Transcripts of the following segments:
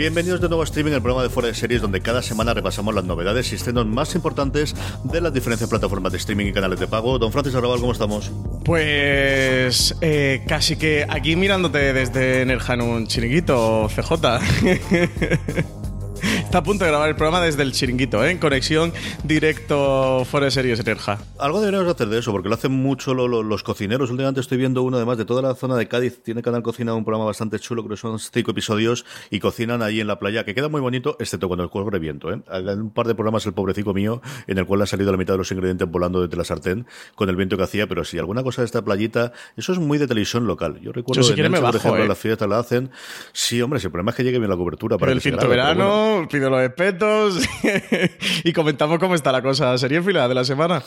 Bienvenidos de nuevo a Streaming, el programa de Fuera de Series, donde cada semana repasamos las novedades y estrenos más importantes de las diferentes plataformas de streaming y canales de pago. Don Francis Arrabal, ¿cómo estamos? Pues eh, casi que aquí mirándote desde Nerja en un chiringuito, CJ. Está a punto de grabar el programa desde el chiringuito, ¿eh? en conexión directo fuera de series Nerja. Algo deberíamos hacer de eso, porque lo hacen mucho lo- lo- los cocineros. Últimamente estoy viendo uno, además de toda la zona de Cádiz, tiene Canal Cocina un programa bastante chulo, creo que son cinco episodios, y cocinan ahí en la playa, que queda muy bonito, excepto cuando el corre viento. ¿eh? Hay un par de programas, el pobrecito mío, en el cual ha salido la mitad de los ingredientes volando desde la sartén con el viento que hacía, pero si alguna cosa de esta playita, eso es muy de televisión local. Yo recuerdo Yo, si por ejemplo, ¿eh? las fiestas la hacen. Sí, hombre, si el problema es que llegue bien la cobertura para Pero el que se cinto grabe, pero bueno. Los respetos y comentamos cómo está la cosa. Sería fila de la semana.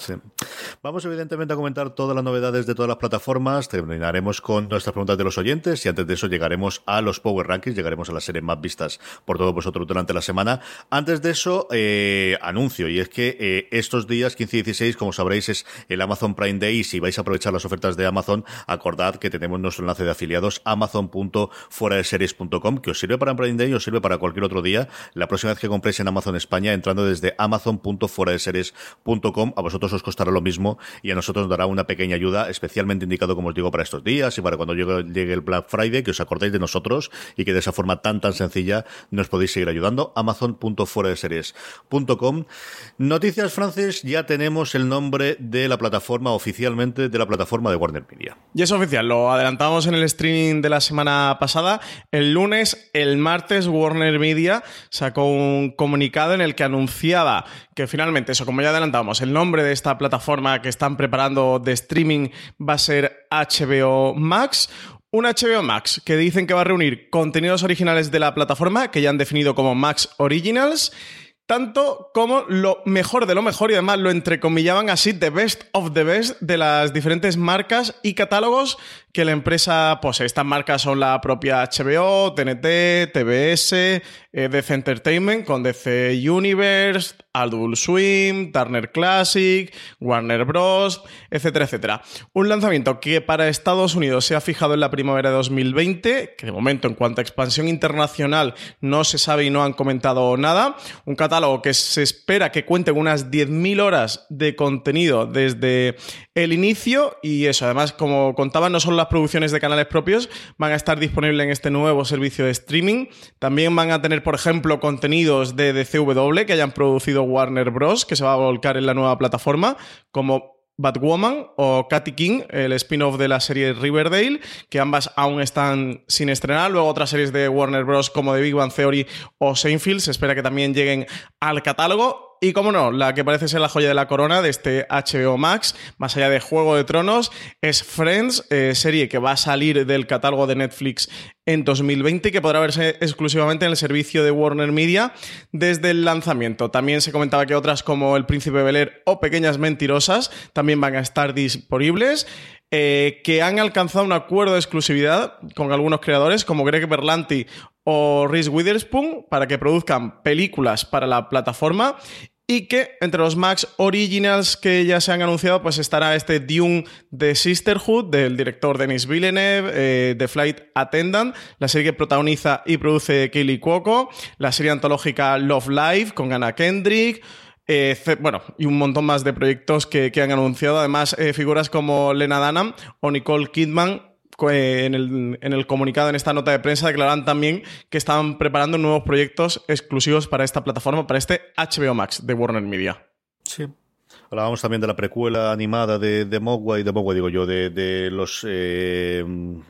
Vamos evidentemente a comentar todas las novedades de todas las plataformas, terminaremos con nuestras preguntas de los oyentes y antes de eso llegaremos a los Power Rankings, llegaremos a las series más vistas por todos vosotros durante la semana. Antes de eso, eh, anuncio, y es que eh, estos días 15 y 16, como sabréis, es el Amazon Prime Day y si vais a aprovechar las ofertas de Amazon, acordad que tenemos nuestro enlace de afiliados amazon.fueradeseries.com que os sirve para Prime Day os sirve para cualquier otro día. La próxima vez que compréis en Amazon España, entrando desde amazon.fueradeseries.com, a vosotros os costará lo mismo y a nosotros nos dará una pequeña ayuda, especialmente indicado, como os digo, para estos días y para cuando llegue, llegue el Black Friday, que os acordéis de nosotros y que de esa forma tan tan sencilla nos podéis seguir ayudando. Amazon.fueradeseries.com. Noticias, Francis, ya tenemos el nombre de la plataforma oficialmente de la plataforma de Warner Media. Y es oficial, lo adelantamos en el streaming de la semana pasada. El lunes, el martes, Warner Media sacó un comunicado en el que anunciaba que finalmente, eso como ya adelantábamos, el nombre de esta plataforma que están preparando de streaming va a ser HBO Max. Un HBO Max que dicen que va a reunir contenidos originales de la plataforma, que ya han definido como Max Originals, tanto como lo mejor de lo mejor y además lo entrecomillaban así, the best of the best de las diferentes marcas y catálogos que la empresa posee. Estas marcas son la propia HBO, TNT, TBS, eh, DC Entertainment con DC Universe, Adult Swim, Turner Classic, Warner Bros., etcétera, etcétera. Un lanzamiento que para Estados Unidos se ha fijado en la primavera de 2020, que de momento en cuanto a expansión internacional no se sabe y no han comentado nada. Un catálogo que se espera que cuente con unas 10.000 horas de contenido desde el inicio y eso, además, como contaban, no solo las producciones de canales propios van a estar disponibles en este nuevo servicio de streaming, también van a tener, por ejemplo, contenidos de DCW que hayan producido Warner Bros., que se va a volcar en la nueva plataforma, como Batwoman o Katy King, el spin-off de la serie Riverdale, que ambas aún están sin estrenar. Luego otras series de Warner Bros. como The Big Bang Theory o Seinfeld se espera que también lleguen al catálogo. Y como no, la que parece ser la joya de la corona de este HBO Max, más allá de Juego de Tronos, es Friends, eh, serie que va a salir del catálogo de Netflix en 2020 y que podrá verse exclusivamente en el servicio de Warner Media desde el lanzamiento. También se comentaba que otras como El Príncipe Bel Air o Pequeñas Mentirosas también van a estar disponibles. eh, que han alcanzado un acuerdo de exclusividad con algunos creadores como Greg Berlanti o Reese Witherspoon para que produzcan películas para la plataforma y que entre los Max Originals que ya se han anunciado, pues estará este Dune de Sisterhood, del director Denis Villeneuve, eh, The Flight Attendant, la serie que protagoniza y produce Kaylee Cuoco, la serie antológica Love Live con Anna Kendrick, eh, bueno, y un montón más de proyectos que, que han anunciado. Además, eh, figuras como Lena Dunham o Nicole Kidman en el, en el comunicado, en esta nota de prensa, declaraban también que estaban preparando nuevos proyectos exclusivos para esta plataforma, para este HBO Max de Warner Media. Sí, Hablábamos también de la precuela animada de, de Mogwai, de Mogwai digo yo, de, de los... Eh,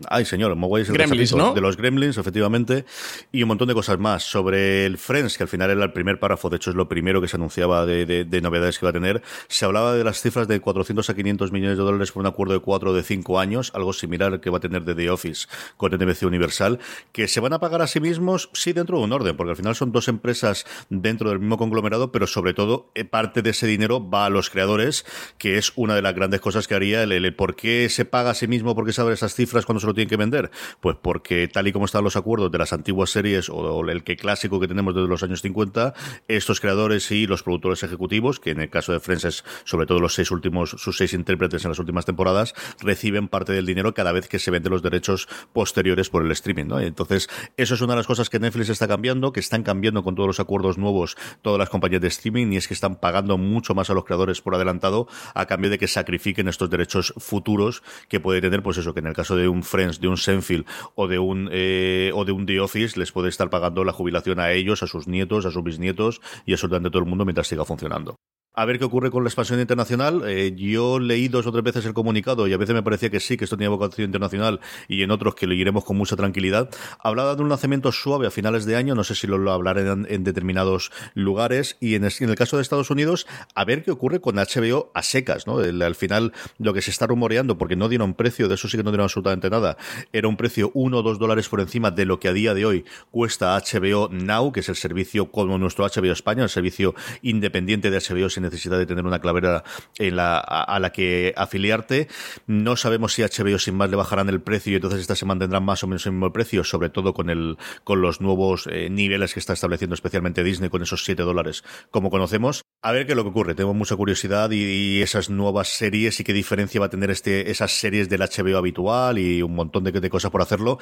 ay, señor, Mogwai es el Gremlins, ¿no? de los Gremlins, efectivamente, y un montón de cosas más. Sobre el Friends, que al final era el primer párrafo, de hecho es lo primero que se anunciaba de, de, de novedades que iba a tener, se hablaba de las cifras de 400 a 500 millones de dólares por un acuerdo de 4 o de 5 años, algo similar al que va a tener de The Office con NBC Universal, que se van a pagar a sí mismos, sí, dentro de un orden, porque al final son dos empresas dentro del mismo conglomerado, pero sobre todo eh, parte de ese dinero va a los creadores, que es una de las grandes cosas que haría el, el, por qué se paga a sí mismo, por qué esas cifras cuando se lo tienen que vender. Pues porque tal y como están los acuerdos de las antiguas series o el que clásico que tenemos desde los años 50, estos creadores y los productores ejecutivos, que en el caso de Friends sobre todo los seis últimos, sus seis intérpretes en las últimas temporadas, reciben parte del dinero cada vez que se venden los derechos posteriores por el streaming. Entonces, eso es una de las cosas que Netflix está cambiando, que están cambiando con todos los acuerdos nuevos todas las compañías de streaming, y es que están pagando mucho más a los creadores por adelantado a cambio de que sacrifiquen estos derechos futuros que puede tener, pues eso, que en el caso de un Friends, de un Senfield o de un eh, o de un The Office les puede estar pagando la jubilación a ellos, a sus nietos, a sus bisnietos y absolutamente todo el mundo mientras siga funcionando. A ver qué ocurre con la expansión internacional. Eh, yo leí dos o tres veces el comunicado y a veces me parecía que sí, que esto tenía vocación internacional y en otros que lo iremos con mucha tranquilidad. Hablaba de un lanzamiento suave a finales de año, no sé si lo, lo hablaré en, determinados lugares y en el, caso de Estados Unidos, a ver qué ocurre con HBO a secas, al final, lo que se está rumoreando, porque no dieron precio, de eso sí que no dieron absolutamente nada, era un precio uno o dos dólares por encima de lo que a día de hoy cuesta HBO Now, que es el servicio como nuestro HBO España, el servicio independiente de HBO sin necesidad de tener una clavera en la, a, la que afiliarte. No sabemos si HBO sin más le bajarán el precio y entonces estas se mantendrán más o menos el mismo precio, sobre todo con el con los nuevos eh, niveles que está estableciendo especialmente Disney con esos 7 dólares como conocemos. A ver qué es lo que ocurre. Tengo mucha curiosidad y, y, esas nuevas series y qué diferencia va a tener este esas series del HBO habitual y un montón de, de cosas por hacerlo.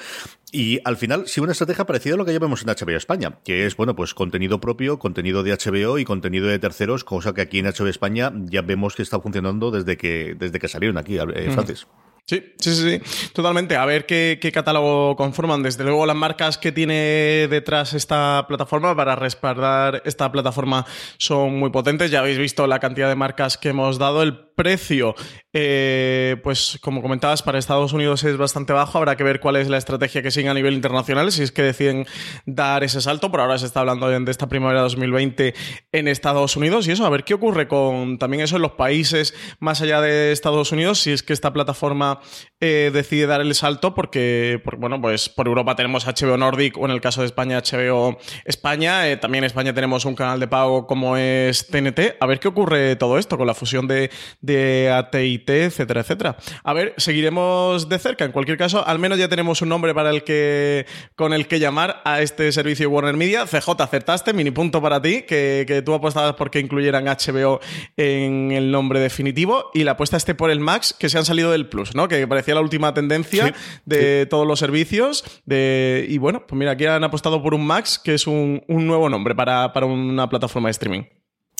Y al final, sí, una estrategia parecida a lo que ya vemos en HBO España, que es, bueno, pues contenido propio, contenido de HBO y contenido de terceros, cosa que aquí en HBO España ya vemos que está funcionando desde que, desde que salieron aquí, eh, Francis. Mm. Sí, sí, sí, sí, totalmente. A ver qué, qué, catálogo conforman. Desde luego, las marcas que tiene detrás esta plataforma para respaldar esta plataforma son muy potentes. Ya habéis visto la cantidad de marcas que hemos dado. El precio, eh, pues como comentabas, para Estados Unidos es bastante bajo. Habrá que ver cuál es la estrategia que siguen a nivel internacional, si es que deciden dar ese salto. Por ahora se está hablando de esta primavera 2020 en Estados Unidos y eso, a ver qué ocurre con también eso en los países más allá de Estados Unidos, si es que esta plataforma eh, decide dar el salto, porque, bueno, pues por Europa tenemos HBO Nordic o en el caso de España HBO España. Eh, también en España tenemos un canal de pago como es TNT. A ver qué ocurre todo esto con la fusión de AT&T, etcétera, etcétera. A ver, seguiremos de cerca. En cualquier caso, al menos ya tenemos un nombre para el que con el que llamar a este servicio de Warner Media. CJ, acertaste, mini punto para ti, que, que tú apostabas por que incluyeran HBO en el nombre definitivo y la apuesta esté por el Max, que se han salido del Plus, ¿no? Que parecía la última tendencia sí, de sí. todos los servicios. De, y bueno, pues mira, aquí han apostado por un Max, que es un, un nuevo nombre para, para una plataforma de streaming.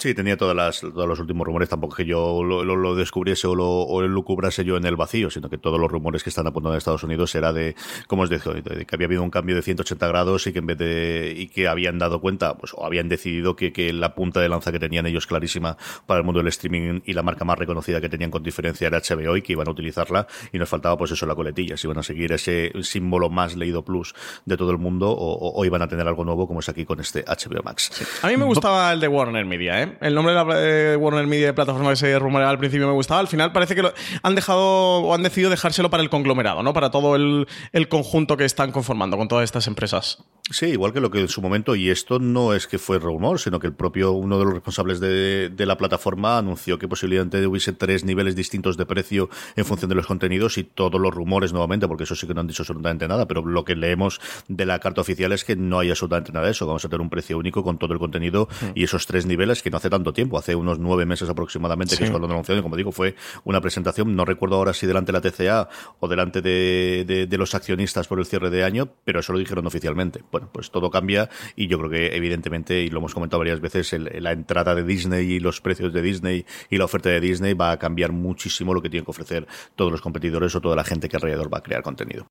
Sí, tenía todas las, todos los últimos rumores, tampoco que yo lo, lo, lo descubriese o lo, o lo cubrase yo en el vacío, sino que todos los rumores que están apuntando en Estados Unidos era de, como os digo, de que había habido un cambio de 180 grados y que en vez de, y que habían dado cuenta, pues, o habían decidido que, que la punta de lanza que tenían ellos clarísima para el mundo del streaming y la marca más reconocida que tenían con diferencia era HBO y que iban a utilizarla y nos faltaba pues eso, la coletilla, si iban a seguir ese símbolo más leído plus de todo el mundo o, o, o iban a tener algo nuevo como es aquí con este HBO Max. Sí. A mí me gustaba el de Warner Media, ¿eh? El nombre de la de Warner Media de plataforma que se rumoreaba al principio me gustaba. Al final parece que lo, han dejado o han decidido dejárselo para el conglomerado, ¿no? Para todo el, el, conjunto que están conformando con todas estas empresas. Sí, igual que lo que en su momento, y esto no es que fue rumor, sino que el propio uno de los responsables de, de la plataforma anunció que posiblemente hubiese tres niveles distintos de precio en función de los contenidos y todos los rumores nuevamente, porque eso sí que no han dicho absolutamente nada, pero lo que leemos de la carta oficial es que no hay absolutamente nada de eso. Vamos a tener un precio único con todo el contenido mm. y esos tres niveles que no hace tanto tiempo, hace unos nueve meses aproximadamente, que es cuando lo anunció, y como digo, fue una presentación, no recuerdo ahora si delante de la TCA o delante de, de, los accionistas por el cierre de año, pero eso lo dijeron oficialmente. Bueno, pues todo cambia y yo creo que evidentemente, y lo hemos comentado varias veces, la entrada de Disney y los precios de Disney y la oferta de Disney va a cambiar muchísimo lo que tienen que ofrecer todos los competidores o toda la gente que alrededor va a crear contenido.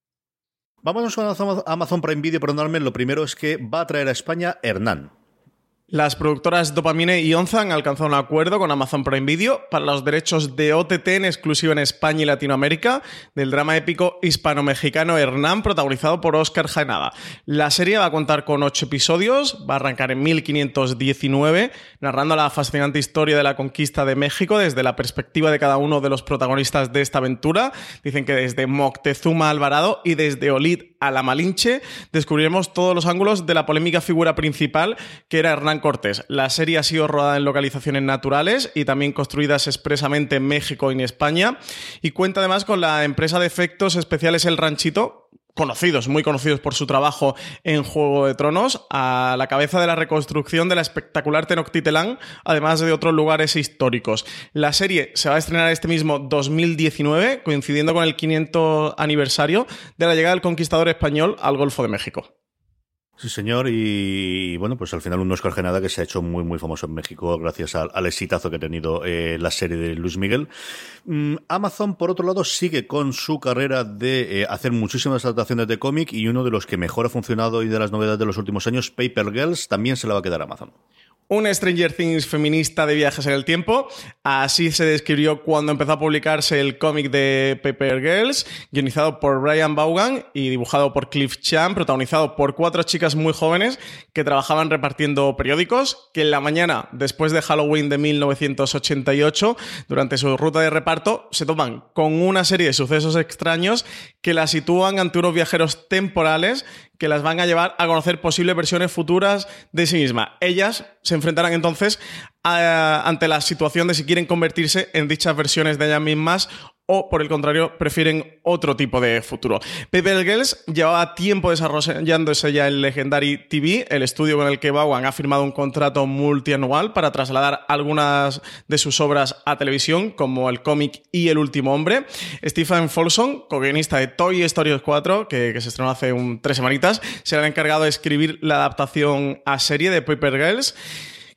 Vámonos a Amazon Prime Video, perdonadme. Lo primero es que va a traer a España Hernán, las productoras Dopamine y Onza han alcanzado un acuerdo con Amazon Prime Video para los derechos de OTT en exclusiva en España y Latinoamérica del drama épico hispano-mexicano Hernán, protagonizado por Oscar Jaenada. La serie va a contar con ocho episodios, va a arrancar en 1519, narrando la fascinante historia de la conquista de México desde la perspectiva de cada uno de los protagonistas de esta aventura. Dicen que desde Moctezuma Alvarado y desde Olid a la Malinche descubriremos todos los ángulos de la polémica figura principal que era Hernán La serie ha sido rodada en localizaciones naturales y también construidas expresamente en México y en España y cuenta además con la empresa de efectos especiales El Ranchito, conocidos, muy conocidos por su trabajo en Juego de Tronos, a la cabeza de la reconstrucción de la espectacular Tenochtitlán, además de otros lugares históricos. La serie se va a estrenar este mismo 2019, coincidiendo con el 500 aniversario de la llegada del conquistador español al Golfo de México. Sí, señor, y, bueno, pues al final un Oscar Genada que se ha hecho muy, muy famoso en México gracias al, exitazo que ha tenido eh, la serie de Luis Miguel. Mm, Amazon, por otro lado, sigue con su carrera de eh, hacer muchísimas adaptaciones de cómic y uno de los que mejor ha funcionado y de las novedades de los últimos años, Paper Girls, también se la va a quedar Amazon un Stranger Things feminista de viajes en el tiempo. Así se describió cuando empezó a publicarse el cómic de Paper Girls, guionizado por Brian Vaughan y dibujado por Cliff Chan, protagonizado por cuatro chicas muy jóvenes que trabajaban repartiendo periódicos, que en la mañana, después de Halloween de 1988, durante su ruta de reparto, se toman con una serie de sucesos extraños que la sitúan ante unos viajeros temporales que las van a llevar a conocer posibles versiones futuras de sí misma. Ellas se enfrentarán entonces ante la situación de si quieren convertirse en dichas versiones de ellas mismas o por el contrario prefieren otro tipo de futuro. Paper Girls llevaba tiempo desarrollándose ya en Legendary TV, el estudio con el que Bowen ha firmado un contrato multianual para trasladar algunas de sus obras a televisión, como el cómic y El último hombre. Stephen Folsom, co-guionista de Toy Story 4, que, se estrenó hace un, tres semanitas, será el encargado de escribir la adaptación a serie de Paper Girls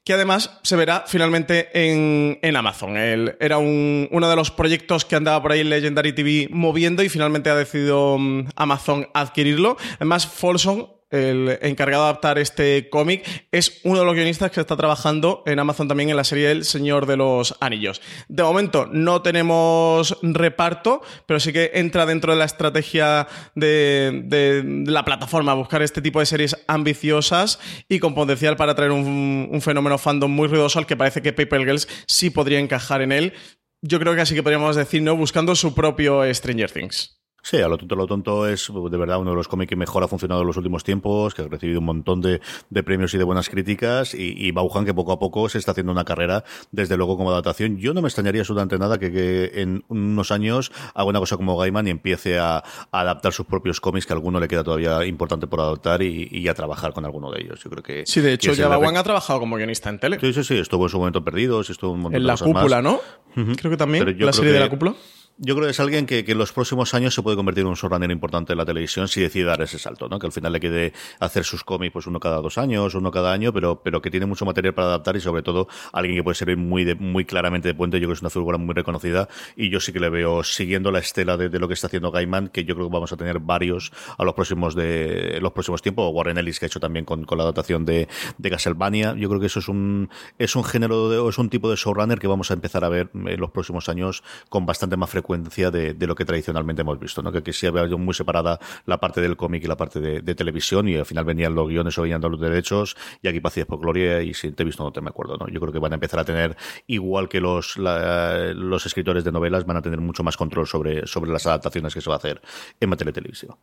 que además se verá finalmente en, Amazon. era uno de los proyectos que andaba por ahí en Legendary TV moviendo y finalmente ha decidido mm, Amazon adquirirlo. Además, Folsom el encargado de adaptar este cómic, es uno de los guionistas que está trabajando en Amazon también en la serie El Señor de los Anillos. De momento no tenemos reparto, pero sí que entra dentro de la estrategia de, la plataforma buscar este tipo de series ambiciosas y con potencial para traer un, fenómeno fandom muy ruidoso al que parece que Paper Girls sí podría encajar en él. Yo creo que así que podríamos decir, ¿no? Buscando su propio Stranger Things. Sí, a lo tonto, lo tonto es de verdad uno de los cómics que mejor ha funcionado en los últimos tiempos, que ha recibido un montón de, premios y de buenas críticas, y, y Bauhan que poco a poco se está haciendo una carrera, desde luego como adaptación. Yo no me extrañaría absolutamente nada que, en unos años haga una cosa como Gaiman y empiece a, adaptar sus propios cómics, que a alguno le queda todavía importante por adaptar y, a trabajar con alguno de ellos. Yo creo que... Sí, de hecho, ya Bauhan ha trabajado como guionista en tele. Sí, sí, sí, estuvo en su momento Perdidos, estuvo un montón en la cúpula, ¿no? Creo que también, la serie de la cúpula. Yo creo que es alguien que, en los próximos años se puede convertir en un showrunner importante en la televisión si decide dar ese salto, ¿no? Que al final le quede hacer sus cómics pues uno cada dos años, uno cada año, pero, pero que tiene mucho material para adaptar y sobre todo alguien que puede servir muy de, muy claramente de puente. Yo creo que es una figura muy reconocida y yo sí que le veo siguiendo la estela de, lo que está haciendo Gaiman, que yo creo que vamos a tener varios a los próximos de los próximos tiempos. Warren Ellis que ha hecho también con, la adaptación de, de Castlevania. Yo creo que eso es un es un género de, es un tipo de showrunner que vamos a empezar a ver en los próximos años con bastante más frecuencia de de lo que tradicionalmente hemos visto, ¿no? Que se había muy separada la parte del cómic y la parte de, televisión y al final venían los guiones o venían los derechos y aquí pacías por gloria y si te he visto no te me acuerdo, ¿no? Yo creo que van a empezar a tener, igual que los, los escritores de novelas, van a tener mucho más control sobre, sobre las adaptaciones que se va a hacer en materia televisiva.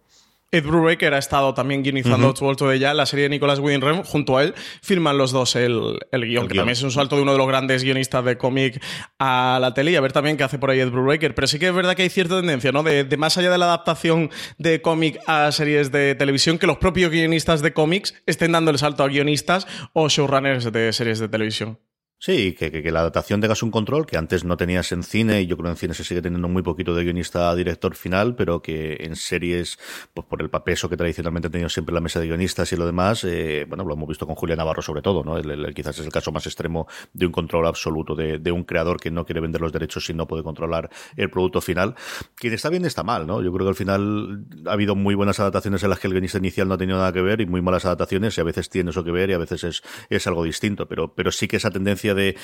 Ed Brubaker ha estado también guionizando uh de ella, la serie de Nicolas Winding junto a él firman los dos el, el guion, que también es un salto de uno de los grandes guionistas de cómic a la tele y a ver también qué hace por ahí Ed Brubaker. Pero sí que es verdad que hay cierta tendencia, ¿no? De, de más allá de la adaptación de cómic a series de televisión, que los propios guionistas de cómics estén dando el salto a guionistas o showrunners de series de televisión. Sí, que, que, la adaptación tengas un control que antes no tenías en cine, y yo creo que en cine se sigue teniendo muy poquito de guionista director final, pero que en series, pues por el peso que tradicionalmente ha tenido siempre la mesa de guionistas y lo demás, eh, bueno, lo hemos visto con Julia Navarro sobre todo, ¿no? El, quizás es el caso más extremo de un control absoluto de, de, un creador que no quiere vender los derechos y no puede controlar el producto final. Quien está bien está mal, ¿no? Yo creo que al final ha habido muy buenas adaptaciones en las que el guionista inicial no ha tenido nada que ver y muy malas adaptaciones y a veces tiene eso que ver y a veces es, es algo distinto, pero, pero sí que esa tendencia de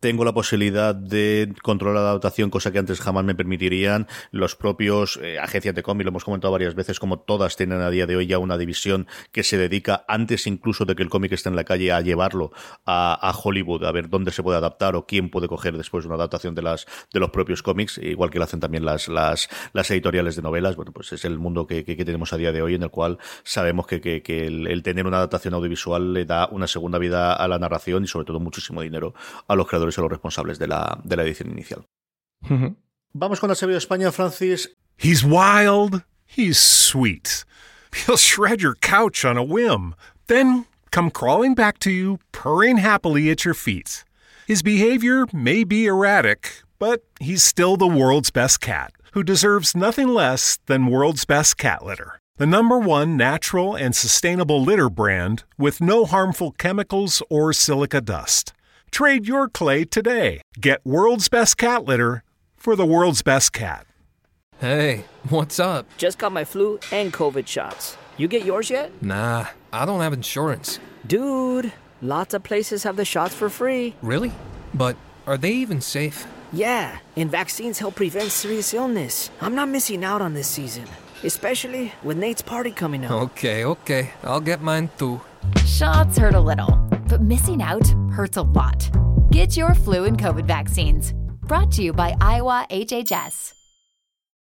tengo la posibilidad de controlar la adaptación, cosa que antes jamás me permitirían. Los propios eh, agencias de cómic, lo hemos comentado varias veces, como todas tienen a día de hoy ya una división que se dedica, antes incluso de que el cómic esté en la calle, a llevarlo a, Hollywood, a ver dónde se puede adaptar o quién puede coger después una adaptación de las de los propios cómics, igual que lo hacen también las, las, editoriales de novelas. Bueno, pues es el mundo que, que, tenemos a día de hoy en el cual sabemos que, que el tener una adaptación audiovisual le da una segunda vida a la narración y sobre todo muchísimo dinero a los creadores y a los responsables de la, de la edición inicial. Uh -huh. Vamos con la serie de España, Francis. He's wild. He's sweet. He'll shred your couch on a whim, then come crawling back to you, purring happily at your feet. His behavior may be erratic, but he's still the world's best cat, who deserves nothing less than world's best cat litter. The number one natural and sustainable litter brand with no harmful chemicals or silica dust. Trade your clay today. Get world's best cat litter for the world's best cat. Hey, what's up? Just got my flu and COVID shots. You get yours yet? Nah, I don't have insurance. Dude, lots of places have the shots for free. Really? But are they even safe? Yeah, and vaccines help prevent serious illness. I'm not missing out on this season, especially with Nate's party coming up. Okay, okay. I'll get mine too. Shots hurt a little, but missing out hurts a lot. Get your flu and COVID vaccines. Brought to you by Iowa HHS.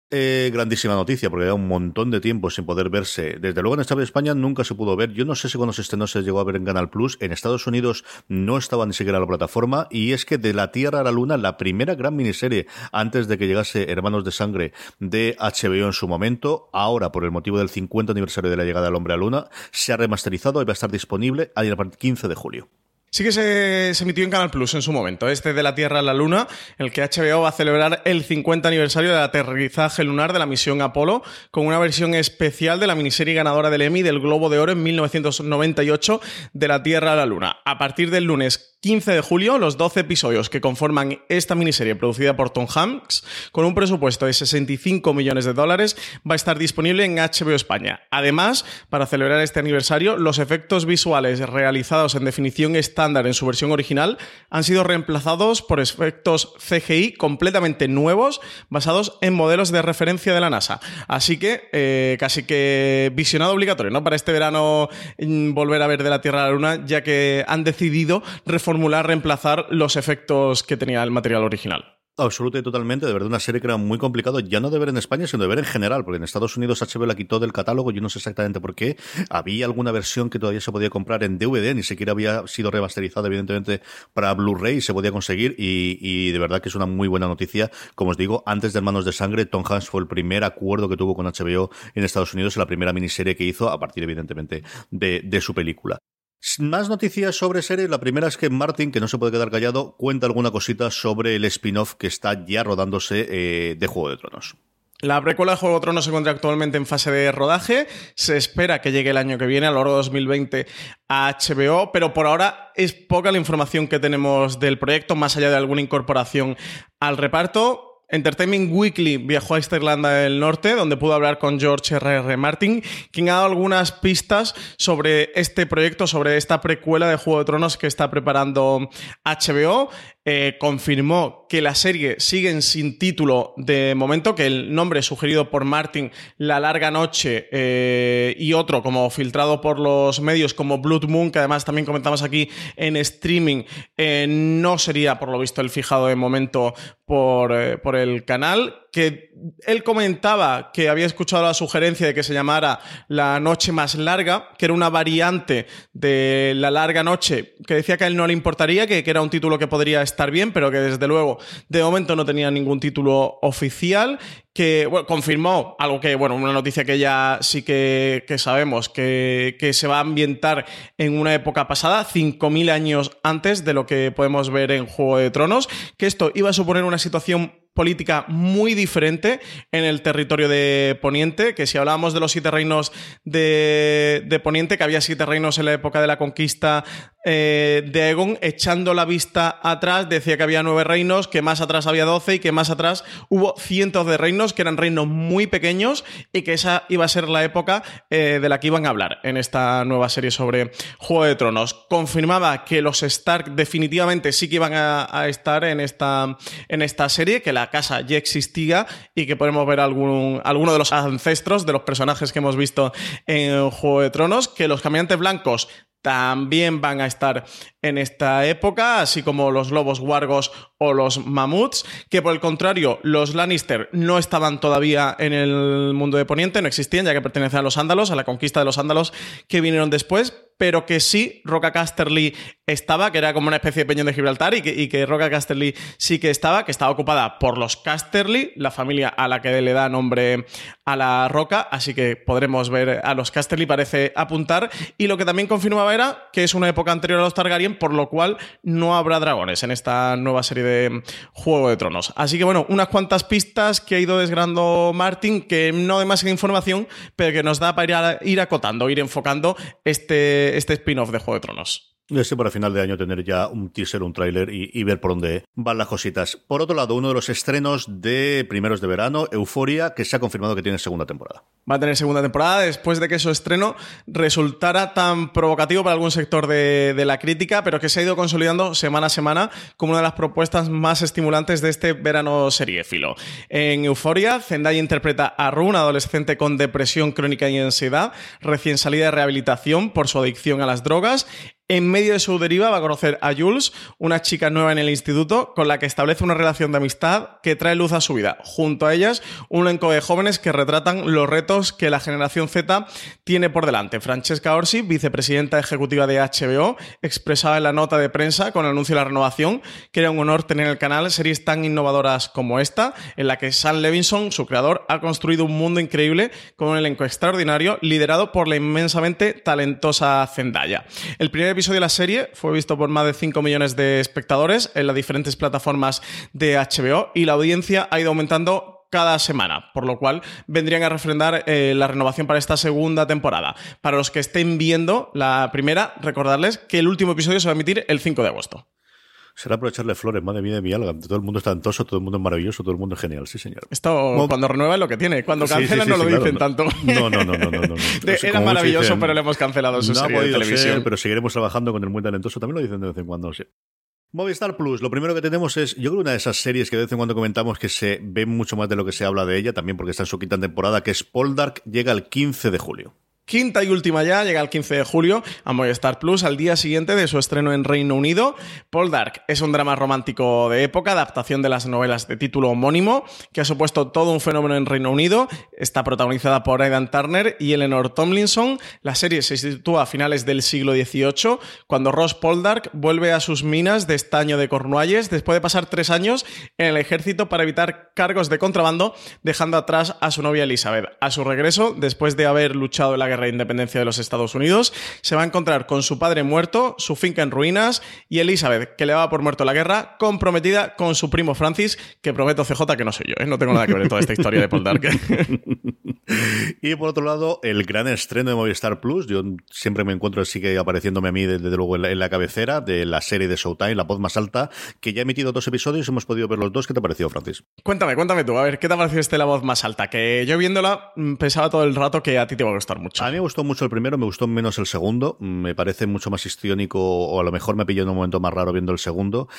Eh, grandísima noticia, porque era un montón de tiempo sin poder verse. Desde luego en Estados España nunca se pudo ver. Yo no sé si cuando se estrenó se llegó a ver en Canal Plus. En Estados Unidos no estaba ni siquiera la plataforma. Y es que de la Tierra a la Luna, la primera gran miniserie antes de que llegase Hermanos de Sangre de HBO en su momento, ahora por el motivo del 50 aniversario de la llegada del hombre a la Luna, se ha remasterizado y va a estar disponible el 15 de julio. Sí que se, emitió en Canal Plus en su momento, este de la Tierra a la Luna, el que HBO va a celebrar el 50 aniversario del aterrizaje lunar de la misión Apolo, con una versión especial de la miniserie ganadora del Emmy del Globo de Oro en 1998 de la Tierra a la Luna. A partir del lunes 15 de julio, los 12 episodios que conforman esta miniserie producida por Tom Hanks, con un presupuesto de 65 millones de dólares, va a estar disponible en HBO España. Además, para celebrar este aniversario, los efectos visuales realizados en definición en su versión original han sido reemplazados por efectos CGI completamente nuevos, basados en modelos de referencia de la NASA. Así que, eh, casi que visionado obligatorio, ¿no? Para este verano mm, volver a ver de la Tierra a la Luna, ya que han decidido reformular, reemplazar los efectos que tenía el material original. Absoluta y totalmente, de verdad, una serie que era muy complicado, ya no de ver en España, sino de ver en general, porque en Estados Unidos HBO la quitó del catálogo, yo no sé exactamente por qué. Había alguna versión que todavía se podía comprar en DVD, ni siquiera había sido remasterizada, evidentemente, para Blu-ray, se podía conseguir, y, de verdad que es una muy buena noticia. Como os digo, antes de Hermanos de Sangre, Tom Hanks fue el primer acuerdo que tuvo con HBO en Estados Unidos, la primera miniserie que hizo, a partir, evidentemente, de, de su película. Más noticias sobre series. La primera es que Martin, que no se puede quedar callado, cuenta alguna cosita sobre el spin-off que está ya rodándose eh, de Juego de Tronos. La precuela de Juego de Tronos se encuentra actualmente en fase de rodaje. Se espera que llegue el año que viene, a lo largo de 2020, a HBO, pero por ahora es poca la información que tenemos del proyecto, más allá de alguna incorporación al reparto. Entertainment Weekly viajó a esta Irlanda del Norte, donde pudo hablar con George R.R. Martin, quien ha dado algunas pistas sobre este proyecto, sobre esta precuela de Juego de Tronos que está preparando HBO. Eh, confirmó que la serie sigue sin título de momento, que el nombre sugerido por Martin, La Larga Noche, eh, y otro como filtrado por los medios como Blood Moon, que además también comentamos aquí en streaming, eh, no sería por lo visto el fijado de momento por, por el canal que él comentaba que había escuchado la sugerencia de que se llamara La Noche Más Larga, que era una variante de La Larga Noche, que decía que a él no le importaría, que, que, era un título que podría estar bien, pero que desde luego de momento no tenía ningún título oficial, que confirmó algo que, bueno, una noticia que ya sí que, que sabemos, que, que, se va a ambientar en una época pasada, 5.000 años antes de lo que podemos ver en Juego de Tronos, que esto iba a suponer una situación política muy diferente en el territorio de Poniente, que si hablábamos de los siete reinos de, de Poniente, que había siete reinos en la época de la conquista eh, de Aegon, echando la vista atrás, decía que había nueve reinos, que más atrás había doce y que más atrás hubo cientos de reinos, que eran reinos muy pequeños y que esa iba a ser la época eh, de la que iban a hablar en esta nueva serie sobre Juego de Tronos. Confirmaba que los Stark definitivamente sí que iban a, a estar en esta, en esta serie, que la casa ya existía y que podemos ver algún, alguno de los ancestros de los personajes que hemos visto en Juego de Tronos, que los caminantes blancos también van a estar en esta época, así como los lobos wargos o los mamuts, que por el contrario, los Lannister no estaban todavía en el mundo de Poniente, no existían, ya que pertenecían a los ándalos, a la conquista de los ándalos que vinieron después, pero que sí Roca Casterly estaba, que era como una especie de peñón de Gibraltar, y que, y que Roca Casterly sí que estaba, que estaba ocupada por los Casterly, la familia a la que le da nombre a la roca, así que podremos ver a los Casterly, parece apuntar, y lo que también confirmaba era que es una época anterior a los Targaryen, por lo cual no habrá dragones en esta nueva serie de Juego de Tronos. Así que bueno, unas cuantas pistas que ha ido desgrando Martin, que no demasiada información, pero que nos da para ir, ir acotando, ir enfocando este, este spin-off de Juego de Tronos. Ese para final de año tener ya un teaser, un tráiler y, y, ver por dónde van las cositas. Por otro lado, uno de los estrenos de primeros de verano, Euforia, que se ha confirmado que tiene segunda temporada. Va a tener segunda temporada después de que su estreno resultara tan provocativo para algún sector de, de la crítica, pero que se ha ido consolidando semana a semana como una de las propuestas más estimulantes de este verano seriéfilo. En Euforia, Zendaya interpreta a Ru, una adolescente con depresión crónica y ansiedad, recién salida de rehabilitación por su adicción a las drogas. En medio de su deriva va a conocer a Jules, una chica nueva en el instituto, con la que establece una relación de amistad que trae luz a su vida. Junto a ellas, un elenco de jóvenes que retratan los retos que la generación Z tiene por delante. Francesca Orsi, vicepresidenta ejecutiva de HBO, expresaba en la nota de prensa con el anuncio de la renovación que era un honor tener en el canal series tan innovadoras como esta, en la que Sam Levinson, su creador, ha construido un mundo increíble con un elenco extraordinario liderado por la inmensamente talentosa Zendaya. El primer episodio de la serie fue visto por más de 5 millones de espectadores en las diferentes plataformas de HBO y la audiencia ha ido aumentando cada semana, por lo cual vendrían a refrendar eh, la renovación para esta segunda temporada. Para los que estén viendo la primera, recordarles que el último episodio se va a emitir el 5 de agosto. Será por echarle flores, madre mía de mi alga. Todo el mundo es talentoso, todo el mundo es maravilloso, todo el mundo es genial, sí, señor. Esto bueno, cuando renueva es lo que tiene. Cuando cancelan sí, sí, sí, no lo dicen tanto. No, no, no, no, no. no, no. De, era maravilloso, dicen, pero le hemos cancelado su no serie de televisión. Ser, pero seguiremos trabajando con el muy talentoso. También lo dicen de vez en cuando, sí. Movistar Plus, lo primero que tenemos es, yo creo una de esas series que de vez en cuando comentamos que se ve mucho más de lo que se habla de ella, también porque está en su quinta temporada, que es Poldark, llega el 15 de julio. Quinta y última ya, llega el 15 de julio a Movistar Plus al día siguiente de su estreno en Reino Unido. Paul Dark es un drama romántico de época, adaptación de las novelas de título homónimo, que ha supuesto todo un fenómeno en Reino Unido. Está protagonizada por Aidan Turner y Eleanor Tomlinson. La serie se sitúa a finales del siglo XVIII, cuando Ross Poldark vuelve a sus minas de estaño de Cornualles después de pasar tres años en el ejército para evitar cargos de contrabando, dejando atrás a su novia Elizabeth. A su regreso, después de haber luchado en la guerra de independencia de los Estados Unidos, se va a encontrar con su padre muerto, su finca en ruinas y Elizabeth, que le daba por muerto la guerra, comprometida con su primo Francis, que prometo CJ que no soy yo, ¿eh? no tengo nada que ver en toda esta historia de Paul Dark. y por otro lado, el gran estreno de Movistar Plus, yo siempre me encuentro, sigue apareciéndome a mí desde luego en la, en la cabecera de la serie de Showtime, La Voz Más Alta, que ya ha emitido dos episodios, hemos podido ver los dos. ¿Qué te ha parecido, Francis? Cuéntame, cuéntame tú, a ver, ¿qué te ha parecido este La Voz Más Alta? Que yo viéndola mm, pensaba todo el rato que a ti te va a gustar mucho. A mí me gustó mucho el primero, me gustó menos el segundo, me parece mucho más histriónico, o a lo mejor me pilló en un momento más raro viendo el segundo.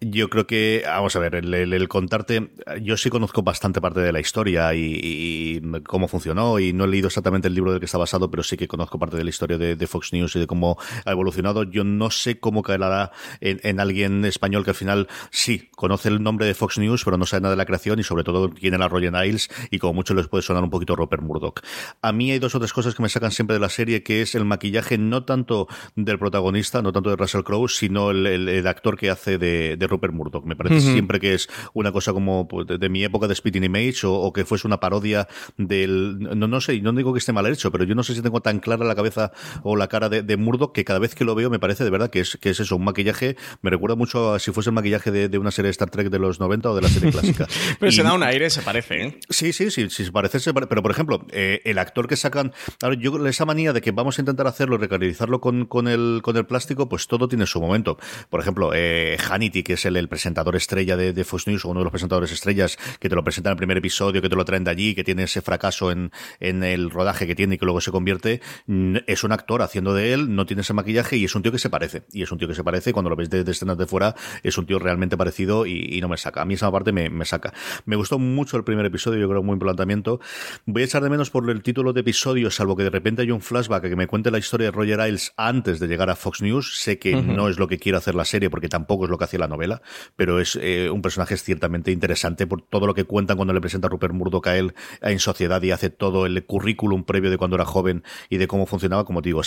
Yo creo que, vamos a ver, el, el, el contarte, yo sí conozco bastante parte de la historia y, y, cómo funcionó, y no he leído exactamente el libro del que está basado, pero sí que conozco parte de la historia de, de Fox News y de cómo ha evolucionado. Yo no sé cómo caerá en, en, alguien español que al final sí conoce el nombre de Fox News, pero no sabe nada de la creación y sobre todo quién era Roger Niles y como mucho les puede sonar un poquito Rupert Murdoch. A mí hay dos o tres cosas que me sacan siempre de la serie, que es el maquillaje no tanto del protagonista, no tanto de Russell Crowe, sino el, el- el actor que hace de, de Rupert Murdoch. Me parece siempre que es una cosa como pues, de, de mi época de Spitting Image o, o que fuese una parodia del... No, no sé, no digo que esté mal hecho, pero yo no sé si tengo tan clara la cabeza o la cara de, de Murdoch que cada vez que lo veo me parece de verdad que es, que es eso, un maquillaje, me recuerda mucho a si fuese el maquillaje de, de una serie de Star Trek de los 90 o de la serie clásica. Pero Y- se da un aire, se parece, ¿eh? Sí, sí, sí, sí, se parece, se pare- pero por ejemplo, eh, el actor que sacan, ahora yo esa manía de que vamos a intentar hacerlo, recaracterizarlo con, con el con el plástico, pues todo tiene su momento. Por ejemplo, eh, Hannity, que es el, presentador estrella de, de Fox News, o uno de los presentadores estrellas, que te lo presenta en el primer episodio, que te lo traen de allí, que tiene ese fracaso en, en el rodaje que tiene y que luego se convierte, mm, es un actor haciendo de él, no tiene ese maquillaje y es un tío que se parece. Y es un tío que se parece, cuando lo ves de, de escenas de fuera, es un tío realmente parecido y, no me saca. A mí esa parte me, me saca. Me gustó mucho el primer episodio, yo creo un buen planteamiento. Voy a echar de menos por el título de episodio, salvo que de repente hay un flashback que me cuente la historia de Roger Ailes antes de llegar a Fox News. Sé que no es lo que quiere hacer la serie, porque tampoco es lo que hacía la novela, pero es eh, un personaje ciertamente interesante por todo lo que cuentan cuando le presenta a Rupert Murdoch a él en sociedad y hace todo el currículum previo de cuando era joven y de cómo funcionaba. Como digo,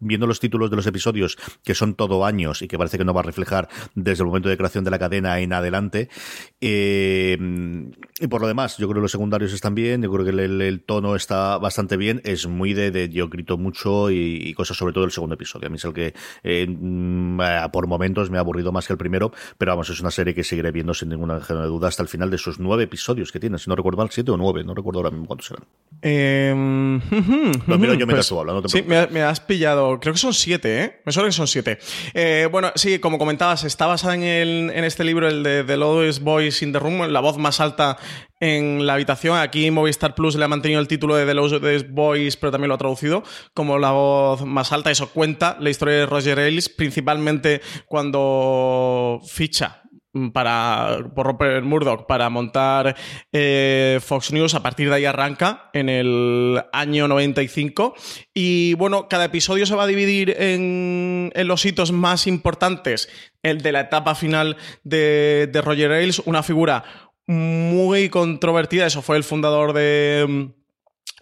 viendo los títulos de los episodios, que son todo años y que parece que no va a reflejar desde el momento de creación de la cadena en adelante. Eh, y por lo demás, yo creo que los secundarios están bien, yo creo que el, tono está bastante bien, es muy de, de yo grito mucho y, y cosas sobre todo el segundo episodio. A mí es el que eh, mm, eh, por momentos me ha aburrido más que el primero, pero vamos, es una serie que seguiré viendo sin ninguna duda hasta el final de sus nueve episodios que tiene, si no recuerdo mal, siete o nueve, no recuerdo ahora mismo cuántos eran. Eh, Lo miro yo mientras pues, tú hablas, no te Sí, me, me has pillado. Creo que son siete, ¿eh? Me suena que son siete. Eh, bueno, sí, como comentabas, está basada en, el- en este libro, el de The Lowest Voice in the Room, la voz más alta en la habitación. Aquí Movistar Plus le ha mantenido el título de The Lowest Voice, pero también lo ha traducido como la voz más alta. Eso cuenta la historia de Roger Ailes, principalmente cuando ficha para por Rupert Murdoch para montar eh, Fox News a partir de ahí arranca en el año 95 y bueno cada episodio se va a dividir en, en los hitos más importantes el de la etapa final de, de Roger Ailes una figura muy controvertida. Eso fue el fundador de mm,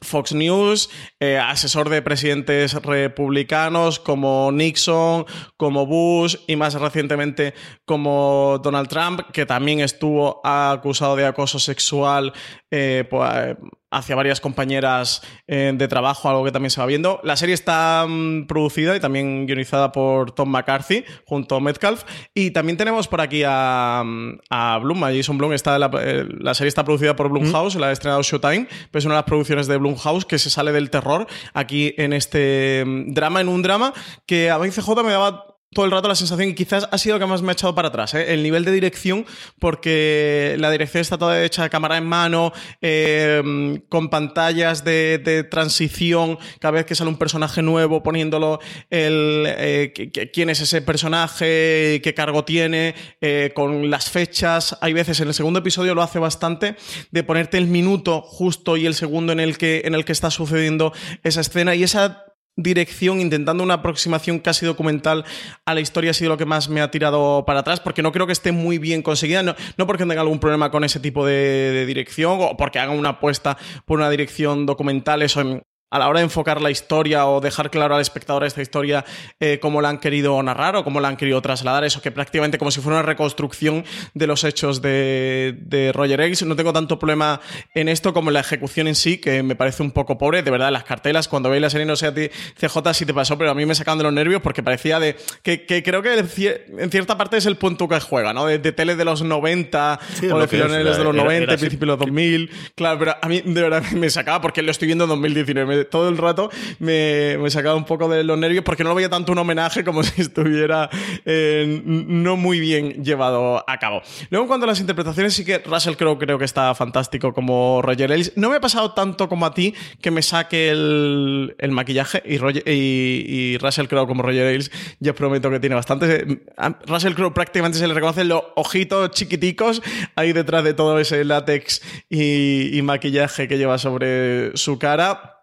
Fox News, eh, asesor de presidentes republicanos como Nixon, como Bush y más recientemente como Donald Trump, que también estuvo acusado de acoso sexual eh, pues, hacia varias compañeras eh, de trabajo, algo que también se va viendo. La serie está mm, producida y también guionizada por Tom McCarthy junto a Metcalf. Y también tenemos por aquí a, a Bloom, a Jason Blum. Está la, eh, la serie está producida por Blumhouse, la ha estrenado Showtime, pero es una de las producciones de Blumhouse que se sale del terror aquí en este mm, drama, en un drama que a mí CJ me daba todo el rato la sensación y quizás ha sido lo que más me ha echado para atrás, ¿eh? el nivel de dirección, porque la dirección está toda hecha cámara en mano, eh, con pantallas de, de transición, cada vez que sale un personaje nuevo, poniéndolo el, eh, quién es ese personaje, qué cargo tiene, eh, con las fechas. Hay veces en el segundo episodio lo hace bastante, de ponerte el minuto justo y el segundo en el que, en el que está sucediendo esa escena y esa dirección, intentando una aproximación casi documental a la historia, ha sido lo que más me ha tirado para atrás, porque no creo que esté muy bien conseguida, no, no porque tenga algún problema con ese tipo de, dirección o porque haga una apuesta por una dirección documental, eso a la hora de enfocar la historia o dejar claro al espectador esta historia eh, cómo la han querido narrar o cómo la han querido trasladar, eso que prácticamente como si fuera una reconstrucción de los hechos de, de Roger Ailes. No tengo tanto problema en esto como en la ejecución en sí, que me parece un poco pobre. De verdad, las cartelas, cuando veis la serie, no sé a ti, CJ, si te pasó, pero a mí me sacaban de los nervios porque parecía de. que, que creo que en cier- en cierta parte es el punto que juega, ¿no? De, de tele de los 90 Sí, o de que es, finales de los era- 90, era así. principios de los 2000. Claro, pero a mí de verdad me sacaba porque lo estoy viendo en 2019. Todo el rato me, me sacaba un poco de los nervios porque no lo veía tanto un homenaje como si estuviera eh, no muy bien llevado a cabo. Luego, en cuanto a las interpretaciones, sí que Russell Crowe creo que está fantástico como Roger Ailes. No me ha pasado tanto como a ti que me saque el, el maquillaje y, Russell Crowe como Roger Ailes. Ya prometo que tiene bastante. Russell Crowe prácticamente se le reconocen los ojitos chiquiticos ahí detrás de todo ese látex y maquillaje que lleva sobre su cara.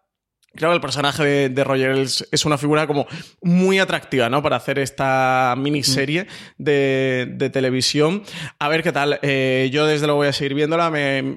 Que el personaje de, de Roger es, una figura como muy atractiva, ¿no? Para hacer esta miniserie de, de, televisión. A ver qué tal. Eh, yo desde luego voy a seguir viéndola.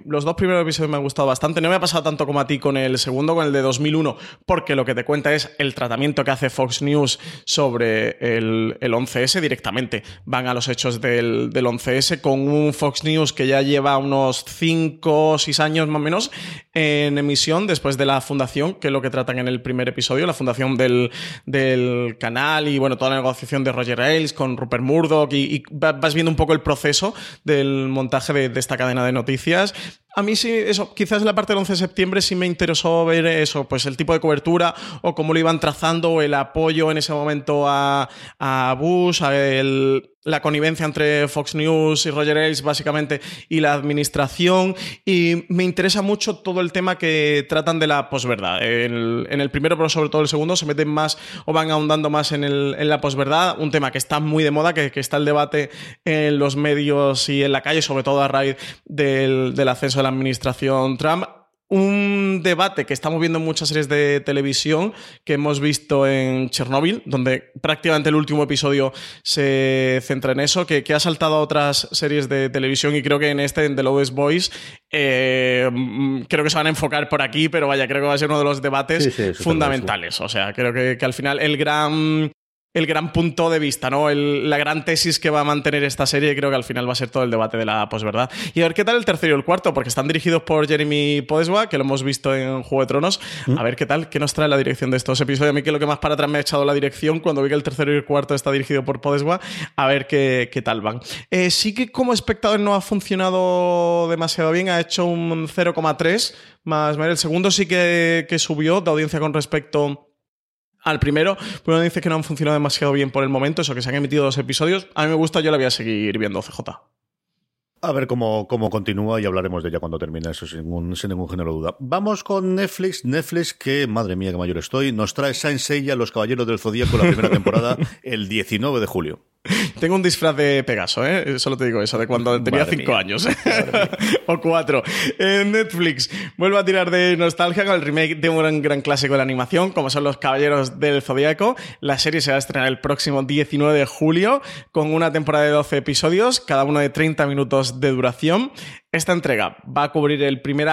Los dos primeros episodios me han gustado bastante. No me ha pasado tanto como a ti con el segundo, con el de 2001, porque lo que te cuenta es el tratamiento que hace Fox News sobre el, el 11S directamente. Van a los hechos del, del 11S con un Fox News que ya lleva unos 5 o 6 años más o menos en emisión después de la fundación, que lo que tratan en el primer episodio, la fundación del, del canal y bueno, toda la negociación de Roger Ailes con Rupert Murdoch y, vas viendo un poco el proceso del montaje de, de esta cadena de noticias. A mí sí, eso, quizás la parte del 11 de septiembre sí me interesó ver eso, pues el tipo de cobertura o cómo lo iban trazando, el apoyo en ese momento a, a Bush, a el, la connivencia entre Fox News y Roger Ailes, básicamente, y la administración. Y me interesa mucho todo el tema que tratan de la posverdad. En, el primero, pero sobre todo el segundo, se meten más o van ahondando más en, el, en la posverdad. Un tema que está muy de moda, que, que, está el debate en los medios y en la calle, sobre todo a raíz del, del ascenso de la administración Trump un debate que estamos viendo en muchas series de televisión que hemos visto en Chernobyl, donde prácticamente el último episodio se centra en eso, que, que, ha saltado a otras series de televisión y creo que en este, en The Lowest Boys, eh, creo que se van a enfocar por aquí, pero vaya, creo que va a ser uno de los debates sí, sí, fundamentales. O sea, creo que, que al final el gran el gran punto de vista, ¿no? El, la gran tesis que va a mantener esta serie, creo que al final va a ser todo el debate de la posverdad. Y a ver qué tal el tercero y el cuarto, porque están dirigidos por Jeremy Podeswa, que lo hemos visto en Juego de Tronos. ¿Mm? A ver qué tal, qué nos trae la dirección de estos episodios. A mí que lo que más para atrás me ha echado la dirección cuando vi que el tercero y el cuarto está dirigido por Podeswa, a ver qué, qué tal van. Eh, sí que como espectador no ha funcionado demasiado bien, ha hecho un 0,3 más. El segundo sí que, que subió de audiencia con respecto al primero, pero dice que no han funcionado demasiado bien por el momento, eso que se han emitido dos episodios. A mí me gusta, yo la voy a seguir viendo CJ. A ver cómo, cómo continúa y hablaremos de ella cuando termine eso, sin ningún, sin ningún género de duda. Vamos con Netflix. Netflix, que madre mía, qué mayor estoy, nos trae Saint Seiya, Los Caballeros del Zodíaco, la primera temporada, el 19 de julio. Tengo un disfraz de Pegaso, ¿eh? Solo te digo eso, de cuando tenía Madre cinco mía. años. o cuatro. En Netflix vuelvo a tirar de nostalgia con el remake de un gran clásico de la animación, como son Los Caballeros del Zodíaco. La serie se va a estrenar el próximo 19 de julio, con una temporada de 12 episodios, cada uno de 30 minutos de duración. Esta entrega va a cubrir el primer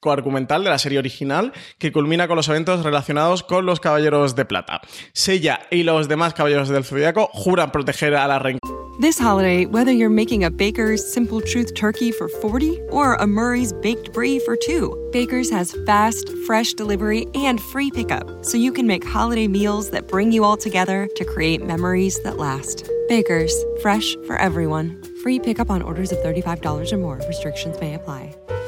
coargumental de la serie original que culmina con los eventos relacionados con los Caballeros de Plata. Sella y los demás Caballeros del Zodíaco juran proteger a la reina. This holiday, whether you're making a Baker's Simple Truth turkey for 40 or a Murray's Baked Brie for 2, Baker's has fast, fresh delivery and free pickup, so you can make holiday meals that bring you all together to create memories that last. Baker's, fresh for everyone. Free pickup on orders of $35 or more. Restrictions may apply.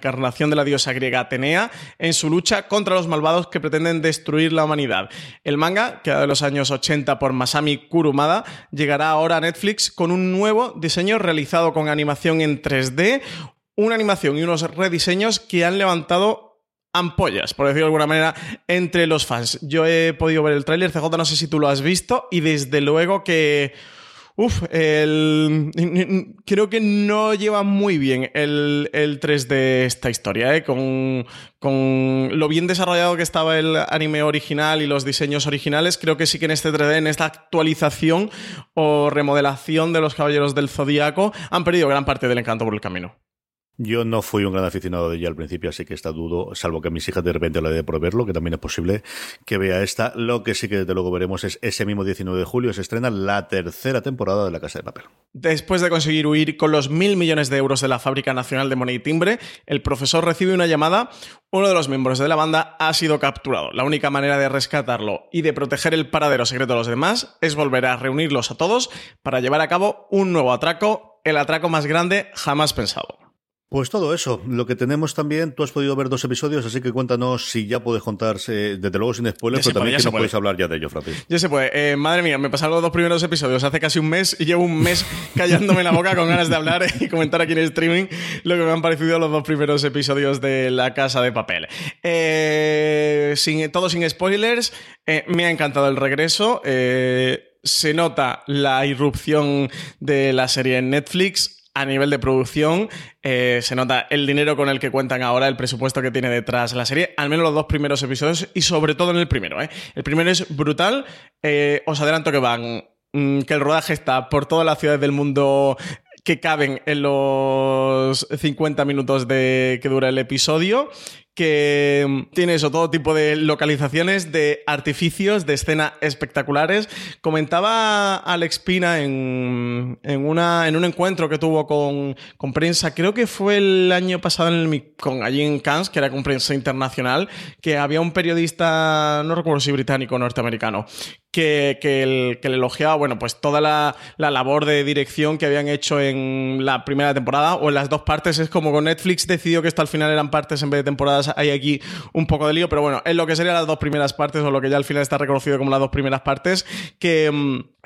encarnación de la diosa griega Atenea en su lucha contra los malvados que pretenden destruir la humanidad. El manga, creado en los años 80 por Masami Kurumada, llegará ahora a Netflix con un nuevo diseño realizado con animación en 3D, una animación y unos rediseños que han levantado ampollas, por decirlo de alguna manera, entre los fans. Yo he podido ver el tráiler, CJ, no sé si tú lo has visto, y desde luego que... Uf, el, creo que no lleva muy bien el, el 3 de esta historia, ¿eh? con, con, lo bien desarrollado que estaba el anime original y los diseños originales. Creo que sí que en este 3D, en esta actualización o remodelación de los Caballeros del Zodíaco, han perdido gran parte del encanto por el camino. Yo no fui un gran aficionado de ella al principio, así que está dudo, salvo que mis hijas de repente le dé por verlo, que también es posible que vea esta. Lo que sí que desde luego veremos es ese mismo 19 de julio se estrena la tercera temporada de La Casa de Papel. Después de conseguir huir con los mil millones de euros de la Fábrica Nacional de Moneda y Timbre, el profesor recibe una llamada. Uno de los miembros de la banda ha sido capturado. La única manera de rescatarlo y de proteger el paradero secreto de los demás es volver a reunirlos a todos para llevar a cabo un nuevo atraco, el atraco más grande jamás pensado. Pues todo eso, lo que tenemos también, tú has podido ver dos episodios, así que cuéntanos si ya puedes contarse, desde luego sin spoilers, pero también que no puedes hablar ya de ello, Francis. Ya se puede. Eh, madre mía, me pasaron los dos primeros episodios hace casi un mes y llevo un mes callándome la boca con ganas de hablar y comentar aquí en el streaming lo que me han parecido los dos primeros episodios de La Casa de Papel. Eh, sin, todo sin spoilers, eh, me ha encantado el regreso. se nota la irrupción de la serie en Netflix a nivel de producción, eh, se nota el dinero con el que cuentan ahora, el presupuesto que tiene detrás la serie, al menos los dos primeros episodios y sobre todo en el primero. ¿eh? El primero es brutal, eh, os adelanto que van, mm, que el rodaje está por todas las ciudades del mundo que caben en los 50 minutos de que dura el episodio que mm, tiene eso, todo tipo de localizaciones, de artificios, de escena espectaculares. Comentaba Alex Pina en, en, una, en un encuentro que tuvo con, con, prensa, creo que fue el año pasado con, allí en Cannes, que era con prensa internacional, que había un periodista, no recuerdo si británico o norteamericano, que, que, le elogiaba, bueno, pues toda la, la, labor de dirección que habían hecho en la primera temporada o en las dos partes. Es como con Netflix decidió que esto al final eran partes en vez de temporadas. Hay aquí un poco de lío, pero bueno, es lo que serían las dos primeras partes o lo que ya al final está reconocido como las dos primeras partes, que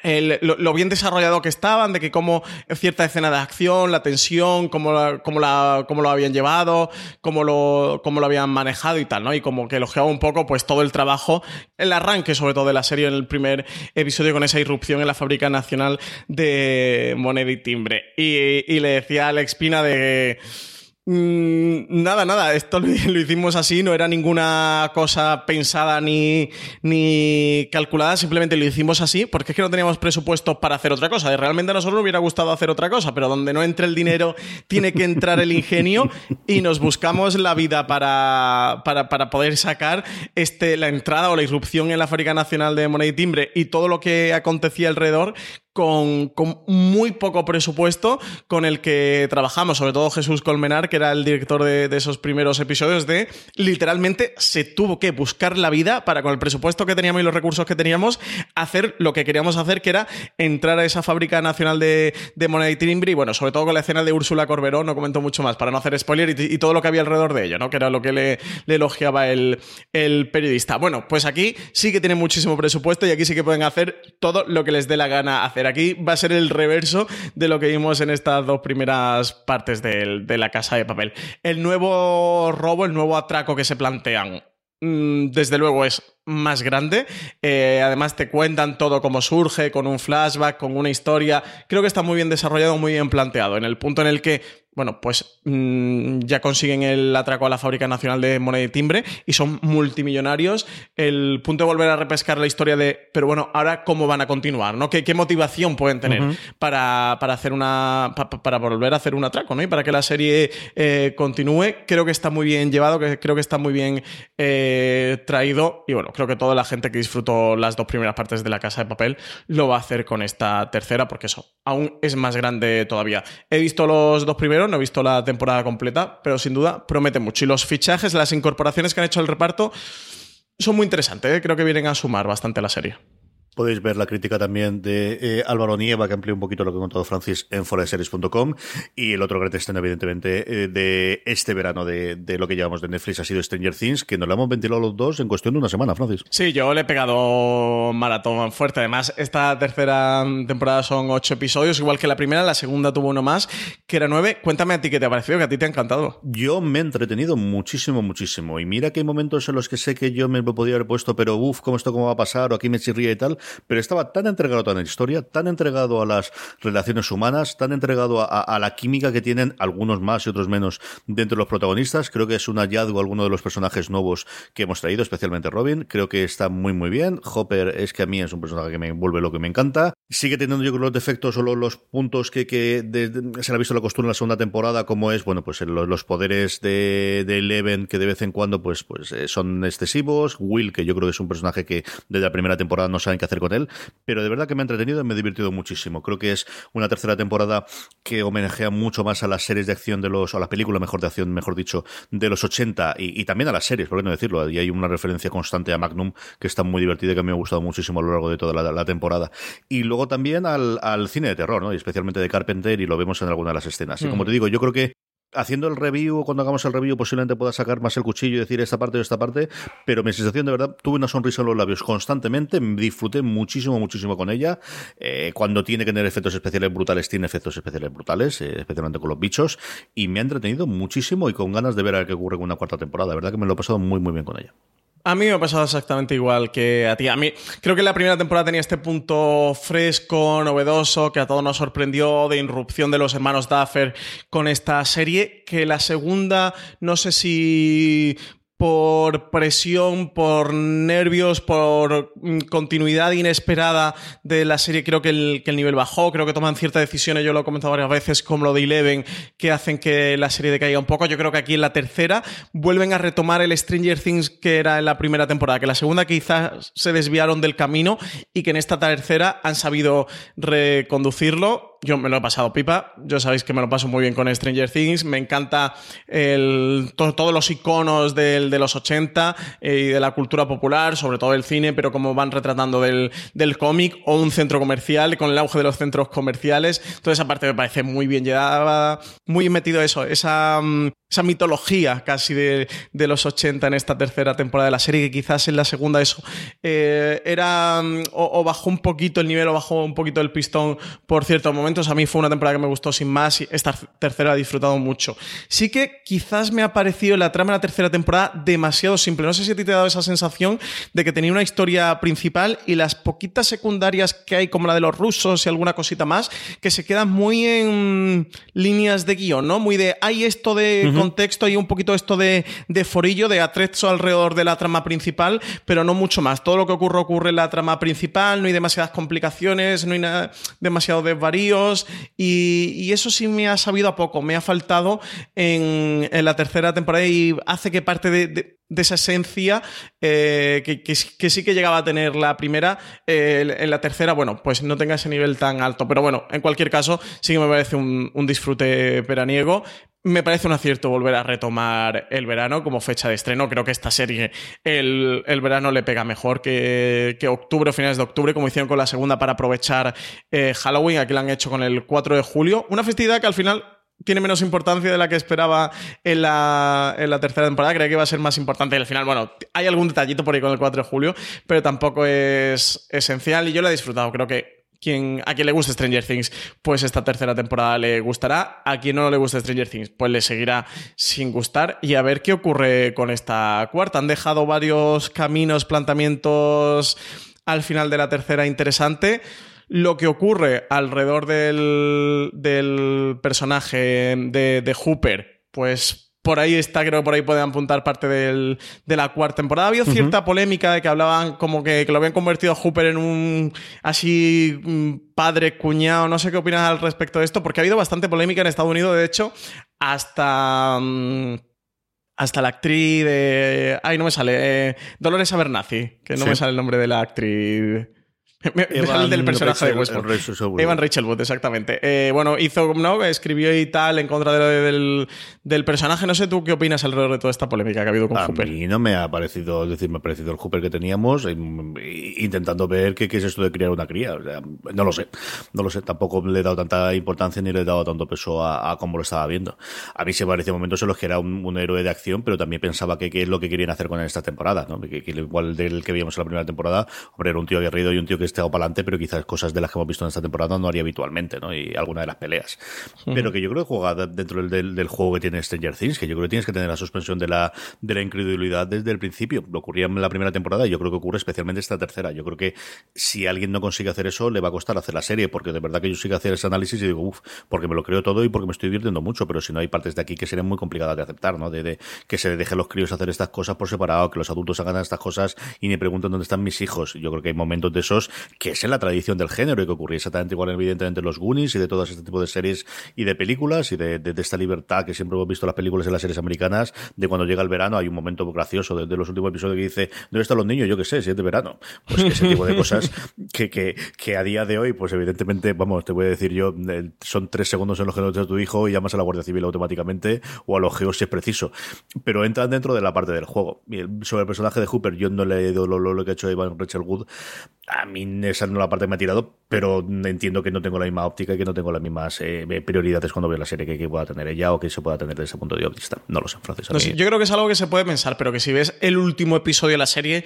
mm, lo, bien desarrollado que estaban, de que cómo cierta escena de acción, la tensión, cómo, la, cómo, la, cómo lo habían llevado, cómo lo, cómo lo habían manejado y tal, ¿no? Y como que elogiaba un poco pues todo el trabajo, el arranque sobre todo de la serie en el primer episodio con esa irrupción en la Fábrica Nacional de Moneda y Timbre. Y, y le decía a Alex Pina de... Mm, nada, nada, esto lo, hicimos así, no era ninguna cosa pensada ni, ni calculada, simplemente lo hicimos así porque es que no teníamos presupuesto para hacer otra cosa. Realmente a nosotros nos hubiera gustado hacer otra cosa, pero donde no entre el dinero tiene que entrar el ingenio y nos buscamos la vida para, para, para poder sacar este, la entrada o la irrupción en la Fábrica Nacional de Moneda y Timbre y todo lo que acontecía alrededor con, muy poco presupuesto con el que trabajamos, sobre todo Jesús Colmenar, que era el director de, esos primeros episodios, de literalmente se tuvo que buscar la vida para con el presupuesto que teníamos y los recursos que teníamos, hacer lo que queríamos hacer, que era entrar a esa fábrica nacional de, de moneda y timbre, y bueno, sobre todo con la escena de Úrsula Corberó, no comento mucho más, para no hacer spoiler, y, todo lo que había alrededor de ello, ¿no? Que era lo que le, elogiaba el, el periodista. Bueno, pues aquí sí que tienen muchísimo presupuesto y aquí sí que pueden hacer todo lo que les dé la gana hacer Aquí va a ser el reverso de lo que vimos en estas dos primeras partes de, la casa de papel. El nuevo robo, el nuevo atraco que se plantean mm, desde luego es más grande. Eh, además te cuentan todo cómo surge, con un flashback, con una historia. Creo que está muy bien desarrollado, muy bien planteado. En el punto en el que bueno, pues mm, ya consiguen el atraco a la Fábrica Nacional de Moneda y Timbre y son multimillonarios. El punto de volver a repescar la historia de, pero bueno, ahora cómo van a continuar, ¿no? ¿Qué, qué motivación pueden tener para, hacer una. para volver a hacer un atraco, ¿no? Y para que la serie eh, continúe. Creo que está muy bien llevado, que creo que está muy bien eh, traído. Y bueno, creo que toda la gente que disfrutó las dos primeras partes de la casa de papel lo va a hacer con esta tercera, porque eso aún es más grande todavía. He visto los dos primeros no he visto la temporada completa, pero sin duda promete mucho. Y los fichajes, las incorporaciones que han hecho al reparto son muy interesantes, ¿eh? creo que vienen a sumar bastante a la serie. Podéis ver la crítica también de eh, Álvaro Nieva, que amplía un poquito lo que ha contado Francis en foreseries.com. Y el otro gran estreno, evidentemente, eh, de este verano de, lo que llevamos de Netflix ha sido Stranger Things, que nos lo hemos ventilado los dos en cuestión de una semana, Francis. Sí, yo le he pegado maratón fuerte. Además, esta tercera temporada son ocho episodios, igual que la primera. La segunda tuvo uno más, que era nueve. Cuéntame a ti qué te ha parecido, que a ti te ha encantado. Yo me he entretenido muchísimo, muchísimo. Y mira que hay momentos en los que sé que yo me podía haber puesto, pero uff, ¿cómo esto cómo va a pasar? O aquí me chirría y tal pero estaba tan entregado a la historia, tan entregado a las relaciones humanas, tan entregado a, la química que tienen algunos más y otros menos dentro de los protagonistas. Creo que es un hallazgo alguno de los personajes nuevos que hemos traído, especialmente Robin. Creo que está muy, muy bien. Hopper es que a mí es un personaje que me vuelve lo que me encanta. Sigue teniendo yo creo los defectos o los puntos que, que se le ha visto la costura en la segunda temporada, como es, bueno, pues los, los poderes de, de, Eleven que de vez en cuando pues, pues eh, son excesivos. Will, que yo creo que es un personaje que desde la primera temporada no saben qué hacer con él, pero de verdad que me ha entretenido y me he divertido muchísimo. Creo que es una tercera temporada que homenajea mucho más a las series de acción de los, o a la película mejor de acción, mejor dicho, de los 80 y, y también a las series, por qué no decirlo. Y hay una referencia constante a Magnum que está muy divertida y que me ha gustado muchísimo a lo largo de toda la, la temporada. Y luego también al, al, cine de terror, ¿no? Y especialmente de Carpenter y lo vemos en alguna de las escenas. Y como te digo, yo creo que haciendo el review, cuando hagamos el review, posiblemente pueda sacar más el cuchillo y decir esta parte o esta parte, pero mi sensación de verdad, tuve una sonrisa en los labios constantemente, disfruté muchísimo, muchísimo con ella. Eh, cuando tiene que tener efectos especiales brutales, tiene efectos especiales brutales, eh, especialmente con los bichos, y me ha entretenido muchísimo y con ganas de ver a qué ocurre con una cuarta temporada. La verdad que me lo he pasado muy, muy bien con ella. A mí me ha pasado exactamente igual que a ti. A mí creo que la primera temporada tenía este punto fresco, novedoso, que a todos nos sorprendió de irrupción de los hermanos Duffer con esta serie, que la segunda no sé si por presión, por nervios, por mm, continuidad inesperada de la serie, creo que el, nivel bajó, creo que toman ciertas decisiones, yo lo he comentado varias veces, como lo de Eleven, que hacen que la serie decaiga un poco. Yo creo que aquí en la tercera vuelven a retomar el Stranger Things que era en la primera temporada, que la segunda quizás se desviaron del camino y que en esta tercera han sabido reconducirlo yo me lo he pasado pipa. Yo sabéis que me lo paso muy bien con Stranger Things. Me encanta todos los iconos del, de los 80 eh, y de la cultura popular, sobre todo el cine, pero como van retratando del, del cómic o un centro comercial, con el auge de los centros comerciales. Toda esa parte me parece muy bien llevada, muy metido eso, esa, mm, esa mitología casi de, de, los 80 en esta tercera temporada de la serie, que quizás en la segunda eso eh, era mm, o, o bajó un poquito el nivel o bajó un poquito el pistón por cierto momento a mí fue una temporada que me gustó sin más y esta tercera la he disfrutado mucho. Sí que quizás me ha parecido la trama de la tercera temporada demasiado simple. No sé si a ti te ha dado esa sensación de que tenía una historia principal y las poquitas secundarias que hay, como la de los rusos y alguna cosita más, que se quedan muy en líneas de guion, ¿no? Muy de hay esto de contexto y un poquito esto de, de forillo, de atrezo alrededor de la trama principal, pero no mucho más. Todo lo que ocurre ocurre en la trama principal, no hay demasiadas complicaciones, no hay nada, demasiado desvarío y, eso sí me ha sabido a poco, me ha faltado en, la tercera temporada y hace que parte de, esa esencia eh, que, sí que llegaba a tener la primera, en la tercera, bueno, pues no tenga ese nivel tan alto. Pero bueno, en cualquier caso, sí que me parece un, un disfrute veraniego me parece un acierto volver a retomar el verano como fecha de estreno. Creo que esta serie el, el verano le pega mejor que, que, octubre o finales de octubre, como hicieron con la segunda para aprovechar eh, Halloween. Aquí lo han hecho con el 4 de julio. Una festividad que al final tiene menos importancia de la que esperaba en la, en la tercera temporada. Creía que iba a ser más importante. Y al final, bueno, hay algún detallito por ahí con el 4 de julio, pero tampoco es esencial. Y yo lo he disfrutado. Creo que a quien le guste Stranger Things, pues esta tercera temporada le gustará. A quien no le guste Stranger Things, pues le seguirá sin gustar. Y a ver qué ocurre con esta cuarta. Han dejado varios caminos, planteamientos al final de la tercera interesante. Lo que ocurre alrededor del, del personaje de, de Hooper, pues por ahí está, creo que por ahí pueden apuntar parte del, de la cuarta temporada. Ha habido cierta polémica de que hablaban como que, que, lo habían convertido a Hooper en un así padre, cuñado. No sé qué opinas al respecto de esto, porque ha habido bastante polémica en Estados Unidos, de hecho, hasta. Um, hasta la actriz de. Ay, no me sale. Eh, Dolores Abernathy, que no me sale el nombre de la actriz. Evan, del personaje Rachel, de Westworld. Evan Rachel Wood, exactamente. Eh, bueno, hizo, ¿no? Escribió y tal en contra de, del, del, personaje. No sé tú qué opinas alrededor de toda esta polémica que ha habido con a Hooper. A mí no me ha parecido, es decir, me ha parecido el Hooper que teníamos, intentando ver qué, qué es esto de criar una cría. O sea, no lo sé, no lo sé. Tampoco le he dado tanta importancia ni le he dado tanto peso a, a cómo lo estaba viendo. A mí se me parecía momentos en los que era un, un, héroe de acción, pero también pensaba que qué es lo que querían hacer con esta temporada, ¿no? Que, que igual del que veíamos en la primera temporada, hombre, era un tío aguerrido y un tío que tirado para adelante, pero quizás cosas de las que hemos visto en esta temporada no haría habitualmente, ¿no? Y alguna de las peleas. Pero que yo creo que juega dentro del, del, juego que tiene Stranger Things, que yo creo que tienes que tener la suspensión de la, de la incredulidad desde el principio. Lo ocurría en la primera temporada y yo creo que ocurre especialmente esta tercera. Yo creo que si alguien no consigue hacer eso, le va a costar hacer la serie, porque de verdad que yo sigo hacer ese análisis y digo, uff, porque me lo creo todo y porque me estoy divirtiendo mucho, pero si no hay partes de aquí que serían muy complicadas de aceptar, ¿no? De, que se dejen los críos hacer estas cosas por separado, que los adultos hagan estas cosas y ni pregunten dónde están mis hijos. Yo creo que hay momentos de esos que es en la tradición del género y que ocurría exactamente igual, evidentemente, en los Goonies y de todos este tipo de series y de películas y de, esta libertad que siempre hemos visto en las películas y en las series americanas, de cuando llega el verano hay un momento gracioso de, los últimos episodios que dice, ¿dónde están los niños? Yo qué sé, si es de verano. Pues ese tipo de cosas que, que, que, a día de hoy, pues evidentemente, vamos, te voy a decir yo, eh, son tres segundos en los que no tu hijo y llamas a la Guardia Civil automáticamente o a los geos si es preciso. Pero entran dentro de la parte del juego. sobre el personaje de Hooper, yo no le he ido lo, lo, que ha hecho Ivan Rachel Wood. A mí esa no es la parte que me ha tirado, pero entiendo que no tengo la misma óptica y que no tengo las mismas eh, prioridades cuando veo la serie que, pueda tener ella o que se pueda tener desde ese punto de vista. No lo sé, Francis. yo creo que es algo que se puede pensar, pero que si ves el último episodio de la serie,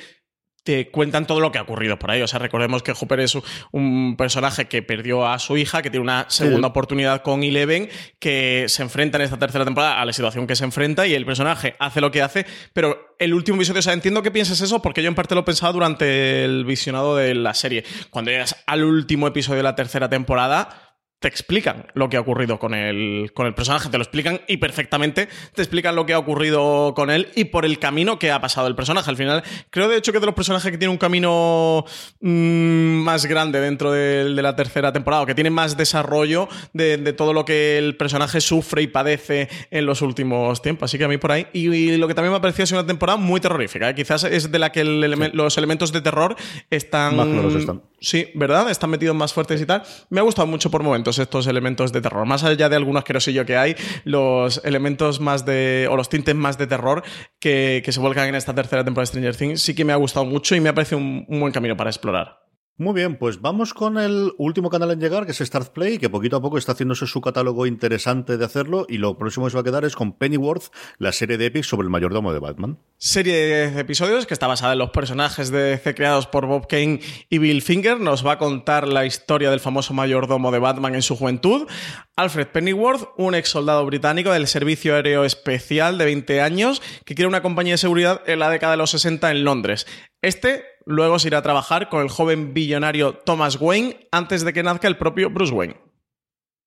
te cuentan todo lo que ha ocurrido por ahí. O sea, recordemos que Hooper es un personaje que perdió a su hija, que tiene una segunda oportunidad con Eleven, que se enfrenta en esta tercera temporada a la situación que se enfrenta y el personaje hace lo que hace, pero el último episodio, o sea, entiendo que pienses eso porque yo en parte lo pensaba durante el visionado de la serie. Cuando llegas al último episodio de la tercera temporada, te explican lo que ha ocurrido con el, con el personaje, te lo explican y perfectamente te explican lo que ha ocurrido con él y por el camino que ha pasado el personaje. Al final, creo de hecho que de los personajes que tienen un camino mm, más grande dentro de, la tercera temporada, o que tienen más desarrollo de, todo lo que el personaje sufre y padece en los últimos tiempos. Así que a mí por ahí. Y, lo que también me ha parecido es una temporada muy terrorífica. ¿eh? Quizás es de la que los elementos de terror están. Más están. Sí, ¿verdad? Están metidos más fuertes y tal. Me ha gustado mucho por momentos estos elementos de terror. Más allá de algunos yo que hay, los elementos más de. o los tintes más de terror que, se vuelcan en esta tercera temporada de Stranger Things sí que me ha gustado mucho y me ha parecido un buen camino para explorar. Muy bien, pues vamos con el último canal en llegar, que es Start Play, que poquito a poco está haciéndose su catálogo interesante de hacerlo, y lo próximo que se va a quedar es con Pennyworth, la serie de Epic sobre el mayordomo de Batman. Serie de episodios que está basada en los personajes de DC creados por Bob Kane y Bill Finger, nos va a contar la historia del famoso mayordomo de Batman en su juventud. Alfred Pennyworth, un ex soldado británico del Servicio Aéreo Especial de 20 años, que quiere una compañía de seguridad en la década de los 60 en Londres. Este luego se irá a trabajar con el joven billonario Thomas Wayne antes de que nazca el propio Bruce Wayne.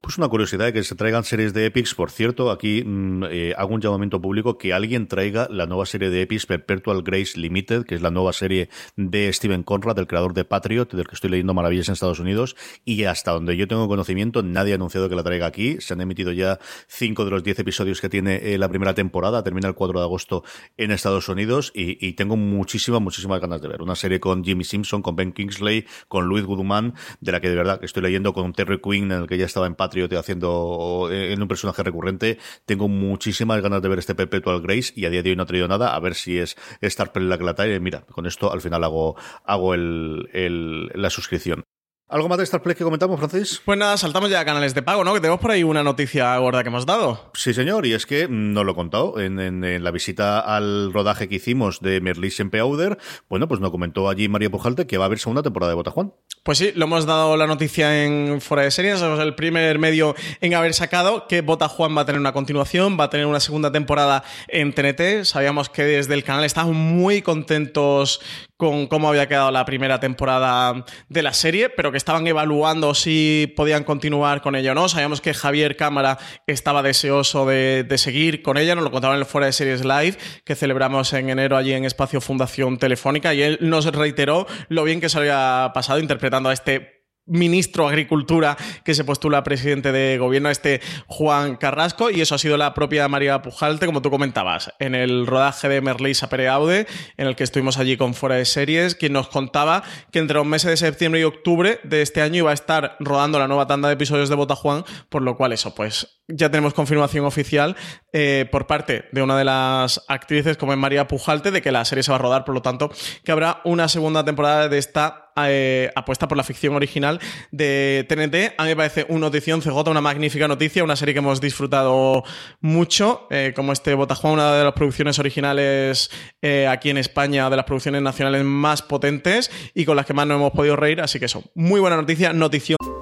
Pues una curiosidad de que se traigan series de Epics. Por cierto, aquí mm, eh, hago un llamamiento público que alguien traiga la nueva serie de Epics Perpetual Grace Limited, que es la nueva serie de Steven Conrad, el creador de Patriot, del que estoy leyendo maravillas en Estados Unidos. Y hasta donde yo tengo conocimiento, nadie ha anunciado que la traiga aquí. Se han emitido ya cinco de los diez episodios que tiene eh, la primera temporada. Termina el 4 de agosto en Estados Unidos. Y, tengo muchísimas, muchísimas ganas de ver. Una serie con Jimmy Simpson, con Ben Kingsley, con Louis Goodman, de la que de verdad estoy leyendo con Terry Quinn, en el que ya estaba en Patriot haciendo en un personaje recurrente. Tengo muchísimas ganas de ver este Perpetual Grace y a día de hoy no he traído nada. A ver si es Star Play la que la trae. Mira, con esto al final hago, hago el, la suscripción. ¿Algo más de Star Play que comentamos, Francis? Pues nada, saltamos ya a canales de pago, ¿no? Que tenemos por ahí una noticia gorda que hemos dado. Sí, señor, y es que no lo he contado. En, la visita al rodaje que hicimos de Merlis en Beauder, bueno, pues nos comentó allí María Pujalte que va a haber segunda temporada de Botajuan. Pues sí, lo hemos dado la noticia en Fuera de Series, somos el primer medio en haber sacado que Botajuan va a tener una continuación, va a tener una segunda temporada en TNT. Sabíamos que desde el canal estaban muy contentos con cómo había quedado la primera temporada de la serie, pero que estaban evaluando si podían continuar con ella o no. Sabíamos que Javier Cámara estaba deseoso de, seguir con ella, nos lo contaban en el Fuera de Series Live, que celebramos en enero allí en Espacio Fundación Telefónica, y él nos reiteró lo bien que se había pasado interpretando a este ministro de Agricultura que se postula presidente de gobierno, este Juan Carrasco, y eso ha sido la propia María Pujalte, como tú comentabas, en el rodaje de Merlisa Pereaude, en el que estuvimos allí con Fuera de Series, quien nos contaba que entre los meses de septiembre y octubre de este año iba a estar rodando la nueva tanda de episodios de Bota Juan, por lo cual eso, pues ya tenemos confirmación oficial eh, por parte de una de las actrices, como es María Pujalte, de que la serie se va a rodar, por lo tanto, que habrá una segunda temporada de esta eh, apuesta por la ficción original de TNT. A mí me parece una notición CJ, una magnífica noticia, una serie que hemos disfrutado mucho, eh, como este Botajuan, una de las producciones originales eh, aquí en España, de las producciones nacionales más potentes y con las que más nos hemos podido reír. Así que eso, muy buena noticia, notición.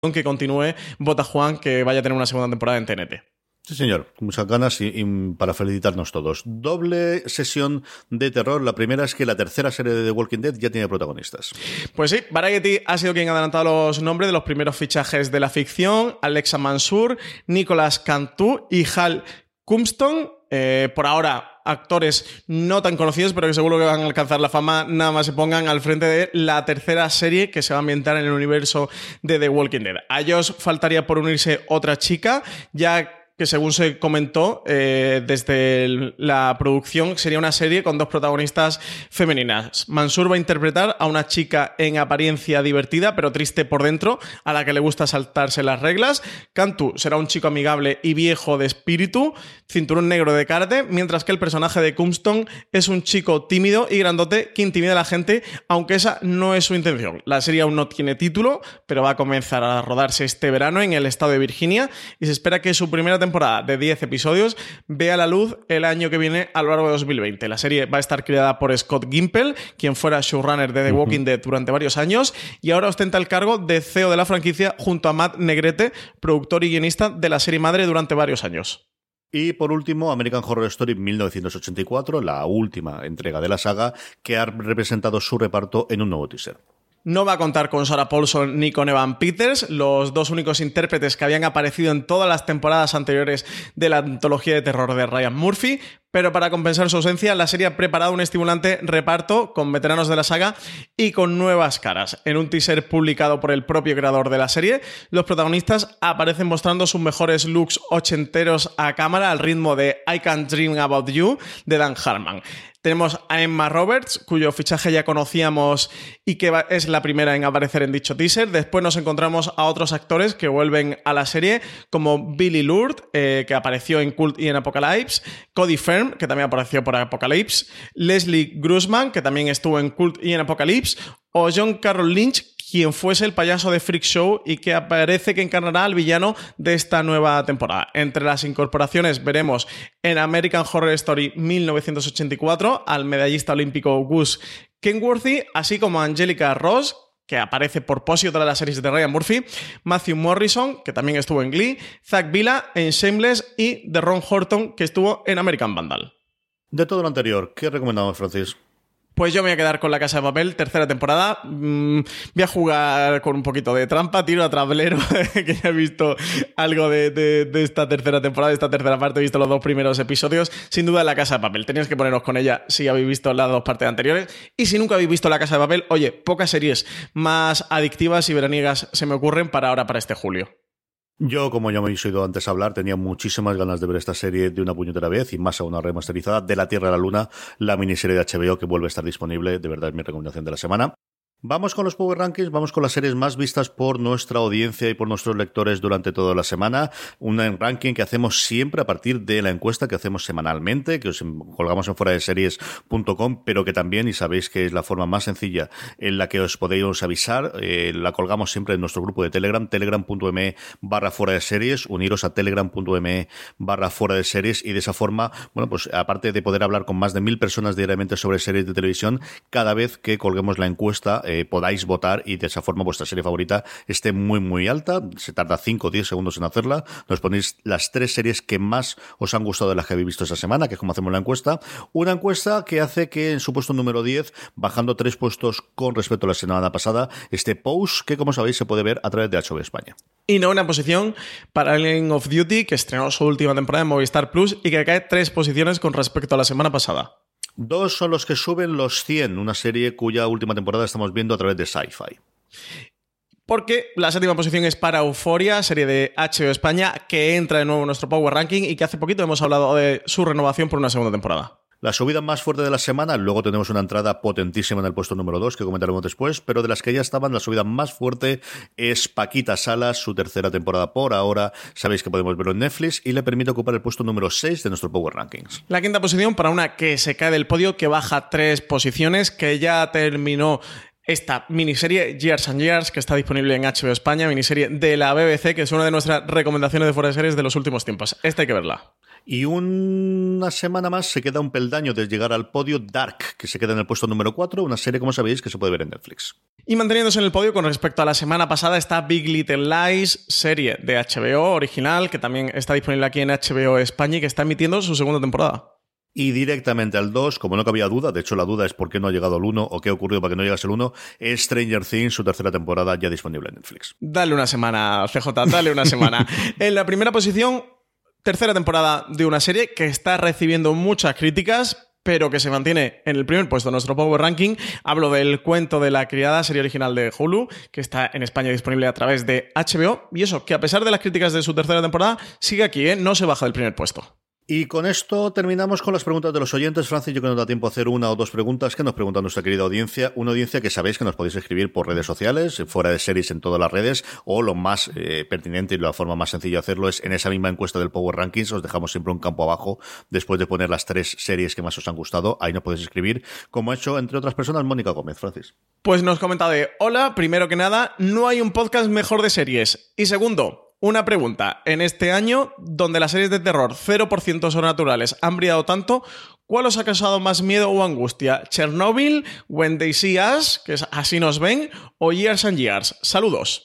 Que continúe Bota Juan, que vaya a tener una segunda temporada en TNT. Sí, señor, muchas ganas y, y, para felicitarnos todos. Doble sesión de terror. La primera es que la tercera serie de The Walking Dead ya tiene protagonistas. Pues sí, Variety ha sido quien ha adelantado los nombres de los primeros fichajes de la ficción: Alexa Mansur, Nicolas Cantú y Hal Cumston. Eh, por ahora, actores no tan conocidos, pero que seguro que van a alcanzar la fama, nada más se pongan al frente de la tercera serie que se va a ambientar en el universo de The Walking Dead. A ellos faltaría por unirse otra chica, ya que según se comentó eh, desde la producción, sería una serie con dos protagonistas femeninas. Mansur va a interpretar a una chica en apariencia divertida, pero triste por dentro, a la que le gusta saltarse las reglas. Cantu será un chico amigable y viejo de espíritu, cinturón negro de karate, mientras que el personaje de Cumston es un chico tímido y grandote que intimida a la gente, aunque esa no es su intención. La serie aún no tiene título, pero va a comenzar a rodarse este verano en el estado de Virginia y se espera que su primera temporada de 10 episodios vea la luz el año que viene a lo largo de 2020. La serie va a estar creada por Scott Gimple, quien fuera showrunner de The Walking Dead durante varios años y ahora ostenta el cargo de CEO de la franquicia junto a Matt Negrete, productor y guionista de la serie madre durante varios años. Y por último, American Horror Story 1984, la última entrega de la saga, que ha representado su reparto en un nuevo teaser. No va a contar con Sarah Paulson ni con Evan Peters, los dos únicos intérpretes que habían aparecido en todas las temporadas anteriores de la antología de terror de Ryan Murphy, pero para compensar su ausencia, la serie ha preparado un estimulante reparto con veteranos de la saga y con nuevas caras. En un teaser publicado por el propio creador de la serie, los protagonistas aparecen mostrando sus mejores looks ochenteros a cámara al ritmo de I Can't Dream About You de Dan Harmon. Tenemos a Emma Roberts, cuyo fichaje ya conocíamos y que es la primera en aparecer en dicho teaser. Después nos encontramos a otros actores que vuelven a la serie, como Billy Lourd, eh, que apareció en Cult y en Apocalypse, Cody Fern, que también apareció por Apocalypse, Leslie Grossman, que también estuvo en Cult y en Apocalypse, o John Carroll Lynch, quien fuese el payaso de Freak Show y que aparece que encarnará al villano de esta nueva temporada. Entre las incorporaciones veremos en American Horror Story 1984 al medallista olímpico Gus Kenworthy, así como Angelica Ross, que aparece por pos y otra de las series de Ryan Murphy, Matthew Morrison, que también estuvo en Glee, Zach Villa en Shameless y de Ron Horton, que estuvo en American Vandal. De todo lo anterior, ¿qué recomendamos, Francis? Pues yo me voy a quedar con La Casa de Papel, tercera temporada. Mm, voy a jugar con un poquito de trampa, tiro a tablero, que ya he visto algo de, de, esta tercera temporada, de esta tercera parte, he visto los dos primeros episodios. Sin duda, La Casa de Papel. Tenéis que poneros con ella si habéis visto las dos partes anteriores. Y si nunca habéis visto La Casa de Papel, oye, pocas series más adictivas y veraniegas se me ocurren para ahora, para este julio. Yo, como ya me he oído antes hablar, tenía muchísimas ganas de ver esta serie de una puñetera vez y más a una remasterizada de La Tierra a la Luna, la miniserie de HBO que vuelve a estar disponible. De verdad, es mi recomendación de la semana. Vamos con los Power Rankings, vamos con las series más vistas por nuestra audiencia y por nuestros lectores durante toda la semana. Un ranking que hacemos siempre a partir de la encuesta que hacemos semanalmente, que os colgamos en fuera de series.com, pero que también, y sabéis que es la forma más sencilla en la que os podéis avisar, eh, la colgamos siempre en nuestro grupo de Telegram, telegram.me barra fuera de series, uniros a telegram.me barra fuera de series y de esa forma, bueno, pues aparte de poder hablar con más de mil personas diariamente sobre series de televisión, cada vez que colguemos la encuesta, eh, podáis votar y de esa forma vuestra serie favorita esté muy muy alta. Se tarda 5 o 10 segundos en hacerla. Nos ponéis las tres series que más os han gustado de las que habéis visto esta semana, que es como hacemos la encuesta. Una encuesta que hace que en su puesto número 10, bajando tres puestos con respecto a la semana pasada, este post que como sabéis se puede ver a través de HBO España. Y no una posición para Alien of Duty, que estrenó su última temporada en Movistar Plus y que cae tres posiciones con respecto a la semana pasada. Dos son los que suben los 100, una serie cuya última temporada estamos viendo a través de Sci-Fi. Porque la séptima posición es para Euforia, serie de HBO España, que entra de nuevo en nuestro Power Ranking y que hace poquito hemos hablado de su renovación por una segunda temporada. La subida más fuerte de la semana, luego tenemos una entrada potentísima en el puesto número 2 que comentaremos después, pero de las que ya estaban, la subida más fuerte es Paquita Salas, su tercera temporada por ahora. Sabéis que podemos verlo en Netflix y le permite ocupar el puesto número 6 de nuestro Power Rankings. La quinta posición para una que se cae del podio, que baja tres posiciones, que ya terminó esta miniserie Years and Years, que está disponible en HBO España, miniserie de la BBC, que es una de nuestras recomendaciones de fuera de series de los últimos tiempos. Esta hay que verla. Y una semana más se queda un peldaño de llegar al podio Dark, que se queda en el puesto número 4, una serie, como sabéis, que se puede ver en Netflix. Y manteniéndose en el podio con respecto a la semana pasada está Big Little Lies, serie de HBO original, que también está disponible aquí en HBO España y que está emitiendo su segunda temporada. Y directamente al 2, como no cabía duda, de hecho la duda es por qué no ha llegado el 1 o qué ha ocurrido para que no llegase el 1, es Stranger Things, su tercera temporada ya disponible en Netflix. Dale una semana, CJ, dale una semana. en la primera posición, tercera temporada de una serie que está recibiendo muchas críticas, pero que se mantiene en el primer puesto de nuestro Power Ranking. Hablo del cuento de la criada, serie original de Hulu, que está en España disponible a través de HBO. Y eso, que a pesar de las críticas de su tercera temporada, sigue aquí, ¿eh? no se baja del primer puesto. Y con esto terminamos con las preguntas de los oyentes. Francis, yo que nos da tiempo a hacer una o dos preguntas que nos pregunta nuestra querida audiencia. Una audiencia que sabéis que nos podéis escribir por redes sociales, fuera de series en todas las redes, o lo más eh, pertinente y la forma más sencilla de hacerlo es en esa misma encuesta del Power Rankings. Os dejamos siempre un campo abajo después de poner las tres series que más os han gustado. Ahí nos podéis escribir, como ha hecho, entre otras personas, Mónica Gómez. Francis. Pues nos comenta de, hola, primero que nada, no hay un podcast mejor de series. Y segundo, una pregunta. En este año, donde las series de terror 0% sobrenaturales han brillado tanto, ¿cuál os ha causado más miedo o angustia? ¿Chernobyl, When They See Us, que es Así nos ven, o Years and Years? Saludos.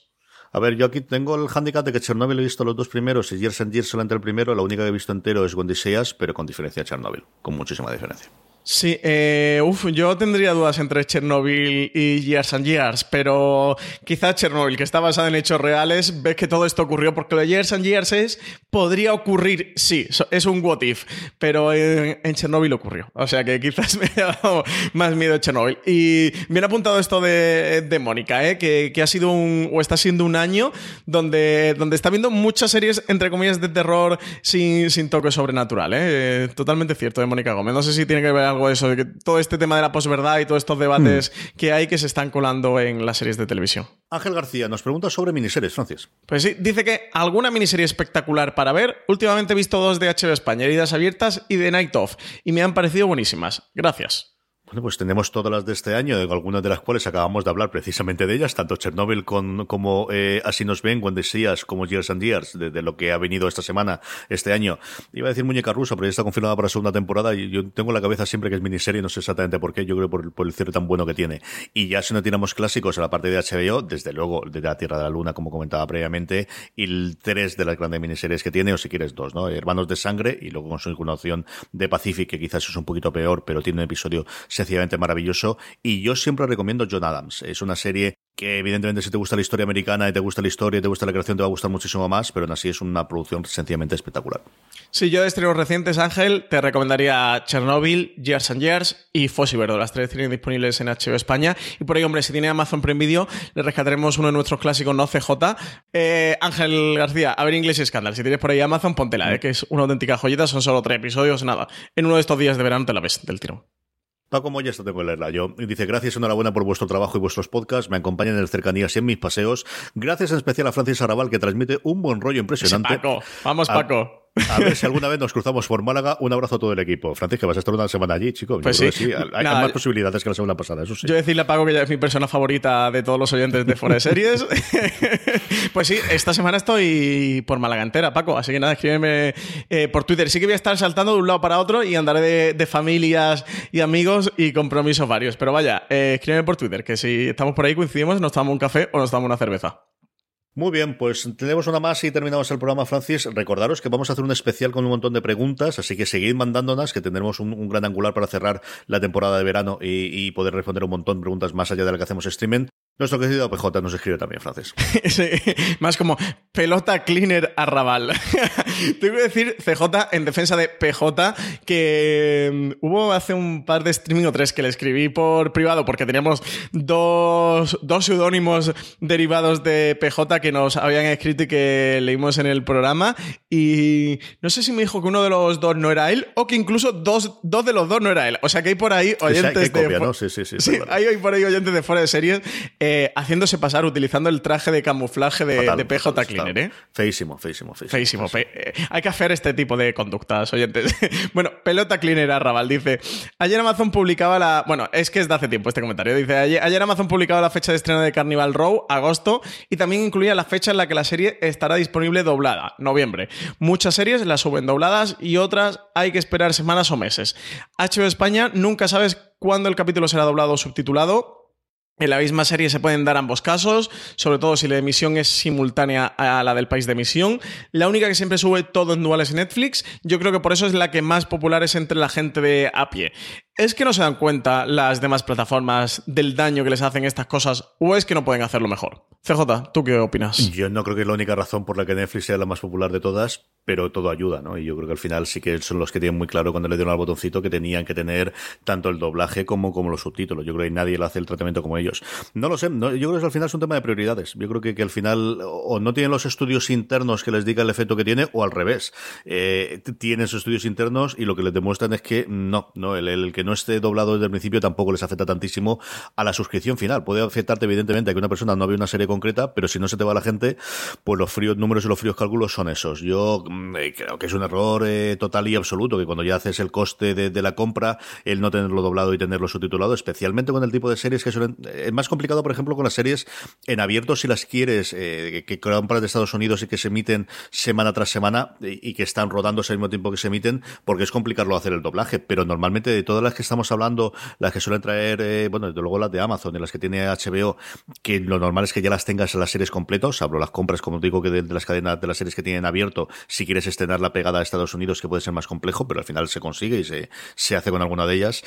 A ver, yo aquí tengo el handicap de que Chernobyl he visto los dos primeros y Years and Years solamente el primero. La única que he visto entero es When They See Us, pero con diferencia de Chernobyl, con muchísima diferencia. Sí, eh, uf, yo tendría dudas entre Chernobyl y Years and Years, pero quizá Chernobyl, que está basada en hechos reales, ves que todo esto ocurrió, porque lo de Years and Years es, podría ocurrir, sí, es un what if, pero en, Chernobyl ocurrió. O sea que quizás me ha dado más miedo Chernobyl. Y bien apuntado esto de, de Mónica, ¿eh? que, que, ha sido un, o está siendo un año donde, donde está viendo muchas series, entre comillas, de terror sin, sin toque sobrenatural. ¿eh? Totalmente cierto de Mónica Gómez. No sé si tiene que ver algo de eso, de que todo este tema de la posverdad y todos estos debates mm. que hay que se están colando en las series de televisión. Ángel García nos pregunta sobre miniseries, Francis. Pues sí, dice que alguna miniserie espectacular para ver. Últimamente he visto dos de HBO España, Heridas Abiertas y The Night Of, y me han parecido buenísimas. Gracias. Bueno, pues tenemos todas las de este año, algunas de las cuales acabamos de hablar precisamente de ellas, tanto Chernobyl con, como eh, Así nos ven, When Decías, como Years and Years, de, lo que ha venido esta semana, este año. Iba a decir Muñeca Rusa, pero ya está confirmada para segunda temporada y yo tengo en la cabeza siempre que es miniserie, no sé exactamente por qué, yo creo por, por el cierre tan bueno que tiene. Y ya si no tiramos clásicos a la parte de HBO, desde luego de la Tierra de la Luna, como comentaba previamente, y tres de las grandes miniseries que tiene, o si quieres dos, ¿no? Hermanos de Sangre y luego con su inclinación de Pacific, que quizás es un poquito peor, pero tiene un episodio sencillamente maravilloso y yo siempre recomiendo John Adams. Es una serie que evidentemente si te gusta la historia americana y te gusta la historia y te gusta la creación te va a gustar muchísimo más, pero aún así es una producción sencillamente espectacular. Sí, yo de estrenos recientes, Ángel, te recomendaría Chernobyl, Years and Years y Fossi Verde, las tres tienen disponibles en HBO España. Y por ahí, hombre, si tiene Amazon Prime Video, le rescataremos uno de nuestros clásicos no CJ. Eh, Ángel García, a ver Inglés y Scandal. Si tienes por ahí Amazon, póntela, eh, que es una auténtica joyita, son solo tres episodios, nada. En uno de estos días de verano te la ves del tirón. Paco ya esto tengo que leerla yo. Dice, gracias, enhorabuena por vuestro trabajo y vuestros podcasts. Me acompañan en el cercanías y en mis paseos. Gracias en especial a Francis Arrabal, que transmite un buen rollo impresionante. Paco, vamos, Paco. A ver si alguna vez nos cruzamos por Málaga. Un abrazo a todo el equipo. Francisca, vas a estar una semana allí, chico. Pues sí. Hay, más posibilidades que la semana pasada, eso sí. Yo decirle a Paco que ya es mi persona favorita de todos los oyentes de Fuera de Series. pues sí, esta semana estoy por Málaga entera, Paco. Así que nada, escríbeme eh, por Twitter. Sí que voy a estar saltando de un lado para otro y andaré de, familias y amigos y compromisos varios. Pero vaya, eh, escríbeme por Twitter, que si estamos por ahí coincidimos, nos tomamos un café o nos tomamos una cerveza. Muy bien, pues tenemos una más y terminamos el programa, Francis. Recordaros que vamos a hacer un especial con un montón de preguntas, así que seguid mandándolas, que tendremos un, gran angular para cerrar la temporada de verano y, y, poder responder un montón de preguntas más allá de la que hacemos streaming. Nuestro querido PJ nos escribe también, Francis. Sí, más como pelota cleaner arrabal. Tengo que decir, CJ, en defensa de PJ, que mm, hubo hace un par de streaming o tres que le escribí por privado porque teníamos dos, dos seudónimos derivados de PJ que nos habían escrito y que leímos en el programa. Y no sé si me dijo que uno de los dos no era él o que incluso dos, dos de los dos no era él. O sea que hay por ahí oyentes que copia, de. ¿no? Sí, sí, sí. Sí, es verdad. hay por ahí oyentes de fuera de series eh, haciéndose pasar utilizando el traje de camuflaje de, Fatal, de PJ fatal, Cleaner, fatal. ¿eh? Feísimo, feísimo, feísimo. Feísimo. fe- eh, hay que hacer este tipo de conductas, oyentes. bueno, pelota cleaner Arrabal dice: Ayer Amazon publicaba la. Bueno, es que es de hace tiempo este comentario. Dice: Ayer, ayer Amazon publicaba la fecha de estreno de Carnival Row, agosto, y también incluía la fecha en la que la serie estará disponible doblada, noviembre. Muchas series las suben dobladas y otras hay que esperar semanas o meses. HBO España nunca sabes cuándo el capítulo será doblado o subtitulado. En la misma serie se pueden dar ambos casos, sobre todo si la emisión es simultánea a la del país de emisión. La única que siempre sube todo en duales es Netflix. Yo creo que por eso es la que más popular es entre la gente de a pie. ¿Es que no se dan cuenta las demás plataformas del daño que les hacen estas cosas o es que no pueden hacerlo mejor? CJ, ¿tú qué opinas? Yo no creo que es la única razón por la que Netflix sea la más popular de todas, pero todo ayuda, ¿no? Y yo creo que al final sí que son los que tienen muy claro cuando le dieron al botoncito que tenían que tener tanto el doblaje como, los subtítulos. Yo creo que nadie le hace el tratamiento como ellos. No lo sé, no, yo creo que al final es un tema de prioridades. Yo creo que, que al final o no tienen los estudios internos que les diga el efecto que tiene, o al revés. Eh, tienen sus estudios internos y lo que les demuestran es que no, no, el, el que no esté doblado desde el principio tampoco les afecta tantísimo a la suscripción final. Puede afectarte, evidentemente, a que una persona no ve una serie concreta, pero si no se te va la gente, pues los fríos números y los fríos cálculos son esos. Yo mm, eh, creo que es un error eh, total y absoluto, que cuando ya haces el coste de, la compra, el no tenerlo doblado y tenerlo subtitulado, especialmente con el tipo de series que suelen... Es más complicado, por ejemplo, con las series en abierto si las quieres, eh, que compras de Estados Unidos y que se emiten semana tras semana y, y que están rodándose al mismo tiempo que se emiten, porque es complicarlo hacer el doblaje. Pero normalmente de todas las que estamos hablando, las que suelen traer, eh, bueno, desde luego las de Amazon y las que tiene HBO, que lo normal es que ya las tengas en las series completos, hablo las compras, como digo, que de, de las cadenas de las series que tienen abierto, si quieres estrenar la pegada a Estados Unidos, que puede ser más complejo, pero al final se consigue y se, se hace con alguna de ellas.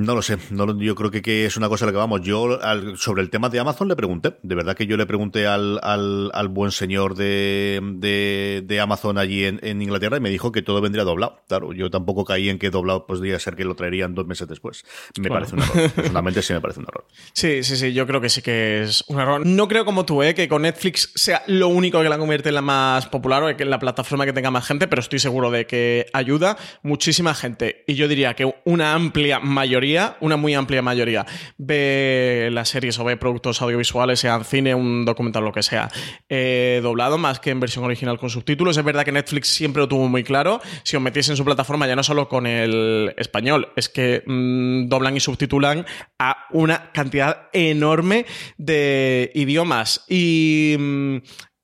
No lo sé, no, lo- yo creo que, que es una cosa a la que vamos. Yo al- sobre el tema de Amazon le pregunté, de verdad que yo le pregunté al, al, al buen señor de, de, de Amazon allí en, en Inglaterra y me dijo que todo vendría doblado. Claro, yo tampoco caí en que doblado podría ser que lo traerían dos meses después. Me Bueno. parece un error, personalmente sí me parece un error. Sí, sí, sí, yo creo que sí que es un error. No creo como tú, ¿eh? que con Netflix sea lo único que la convierte en la más popular o que en la plataforma que tenga más gente, pero estoy seguro de que ayuda muchísima gente. Y yo diría que una amplia mayoría, una muy amplia mayoría, ve las series o ve productos audiovisuales, sean cine, un documental, lo que sea, eh, doblado más que en versión original con subtítulos. Es verdad que Netflix siempre lo tuvo muy claro. Si os metiese en su plataforma, ya no solo con el español, es que mm, doblan y subtitulan a una cantidad enorme de idiomas. Y. mm,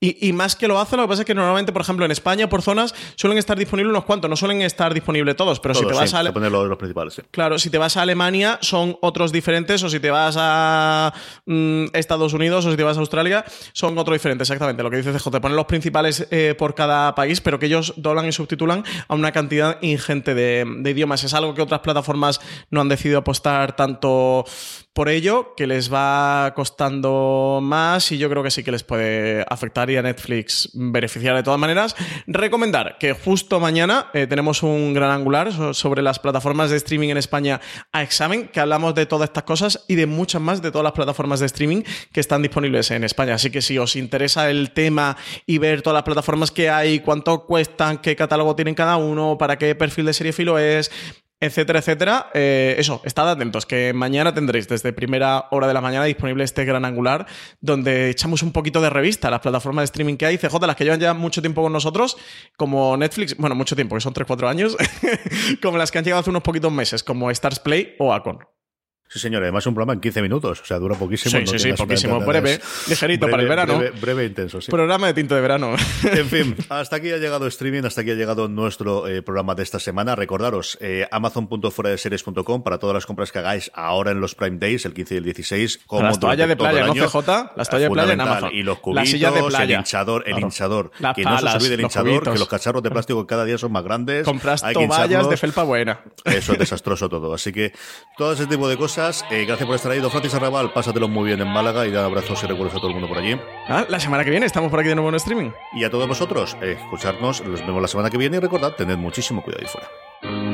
y, y más que lo hace, lo que pasa es que normalmente, por ejemplo, en España, por zonas, suelen estar disponibles unos cuantos, no suelen estar disponibles todos, pero si te vas sí, a... te ponen los, los principales, sí. Claro, si te vas a Alemania son otros diferentes, o si te vas a mm, Estados Unidos o si te vas a Australia son otros diferentes, exactamente. Lo que dice CJ, te ponen los principales eh, por cada país, pero que ellos doblan y subtitulan a una cantidad ingente de, de idiomas. Es algo que otras plataformas no han decidido apostar tanto por ello, que les va costando más y yo creo que sí que les puede afectar y a Netflix beneficiar de todas maneras. Recomendar que justo mañana eh, tenemos un gran angular so- sobre las plataformas de streaming en España a examen, que hablamos de todas estas cosas y de muchas más de todas las plataformas de streaming que están disponibles en España. Así que si os interesa el tema y ver todas las plataformas que hay, cuánto cuestan, qué catálogo tienen cada uno, para qué perfil de serie filo es, etcétera, etcétera. Eh, eso, estad atentos, que mañana tendréis desde primera hora de la mañana disponible este gran angular, donde echamos un poquito de revista a las plataformas de streaming que hay, CJ, las que llevan ya mucho tiempo con nosotros, como Netflix, bueno, mucho tiempo, que son 3-4 años, como las que han llegado hace unos poquitos meses, como Stars Play o Acon. Sí, señor, además un programa en 15 minutos, o sea, dura poquísimo. Sí, no sí, sí, poquísimo, breve, ligerito para el verano. Breve, breve e intenso, sí. Programa de tinto de verano. En fin, hasta aquí ha llegado streaming, hasta aquí ha llegado nuestro eh, programa de esta semana. Recordaros, eh, amazon.fueradeseries.com para todas las compras que hagáis ahora en los Prime Days, el 15 y el 16. Como Las toallas de playa, ¿no. CJ? Las toallas de playa en. Amazon. Y los cubitos, de playa. el hinchador, el Claro. hinchador. Las que no se palas, olvide el hinchador, cubitos. que los cacharros de plástico cada día son más grandes. Compras toallas de felpa buena. Eso es desastroso todo. Así que todo ese tipo de cosas Eh, gracias por estar ahí, don Francis Arrabal. Pásatelo muy bien en Málaga y da abrazos y recuerdos a todo el mundo por allí. Ah, la semana que viene estamos por aquí de nuevo en streaming. Y a todos vosotros, eh, escucharnos. Los vemos la semana que viene y recordad, tened muchísimo cuidado ahí fuera.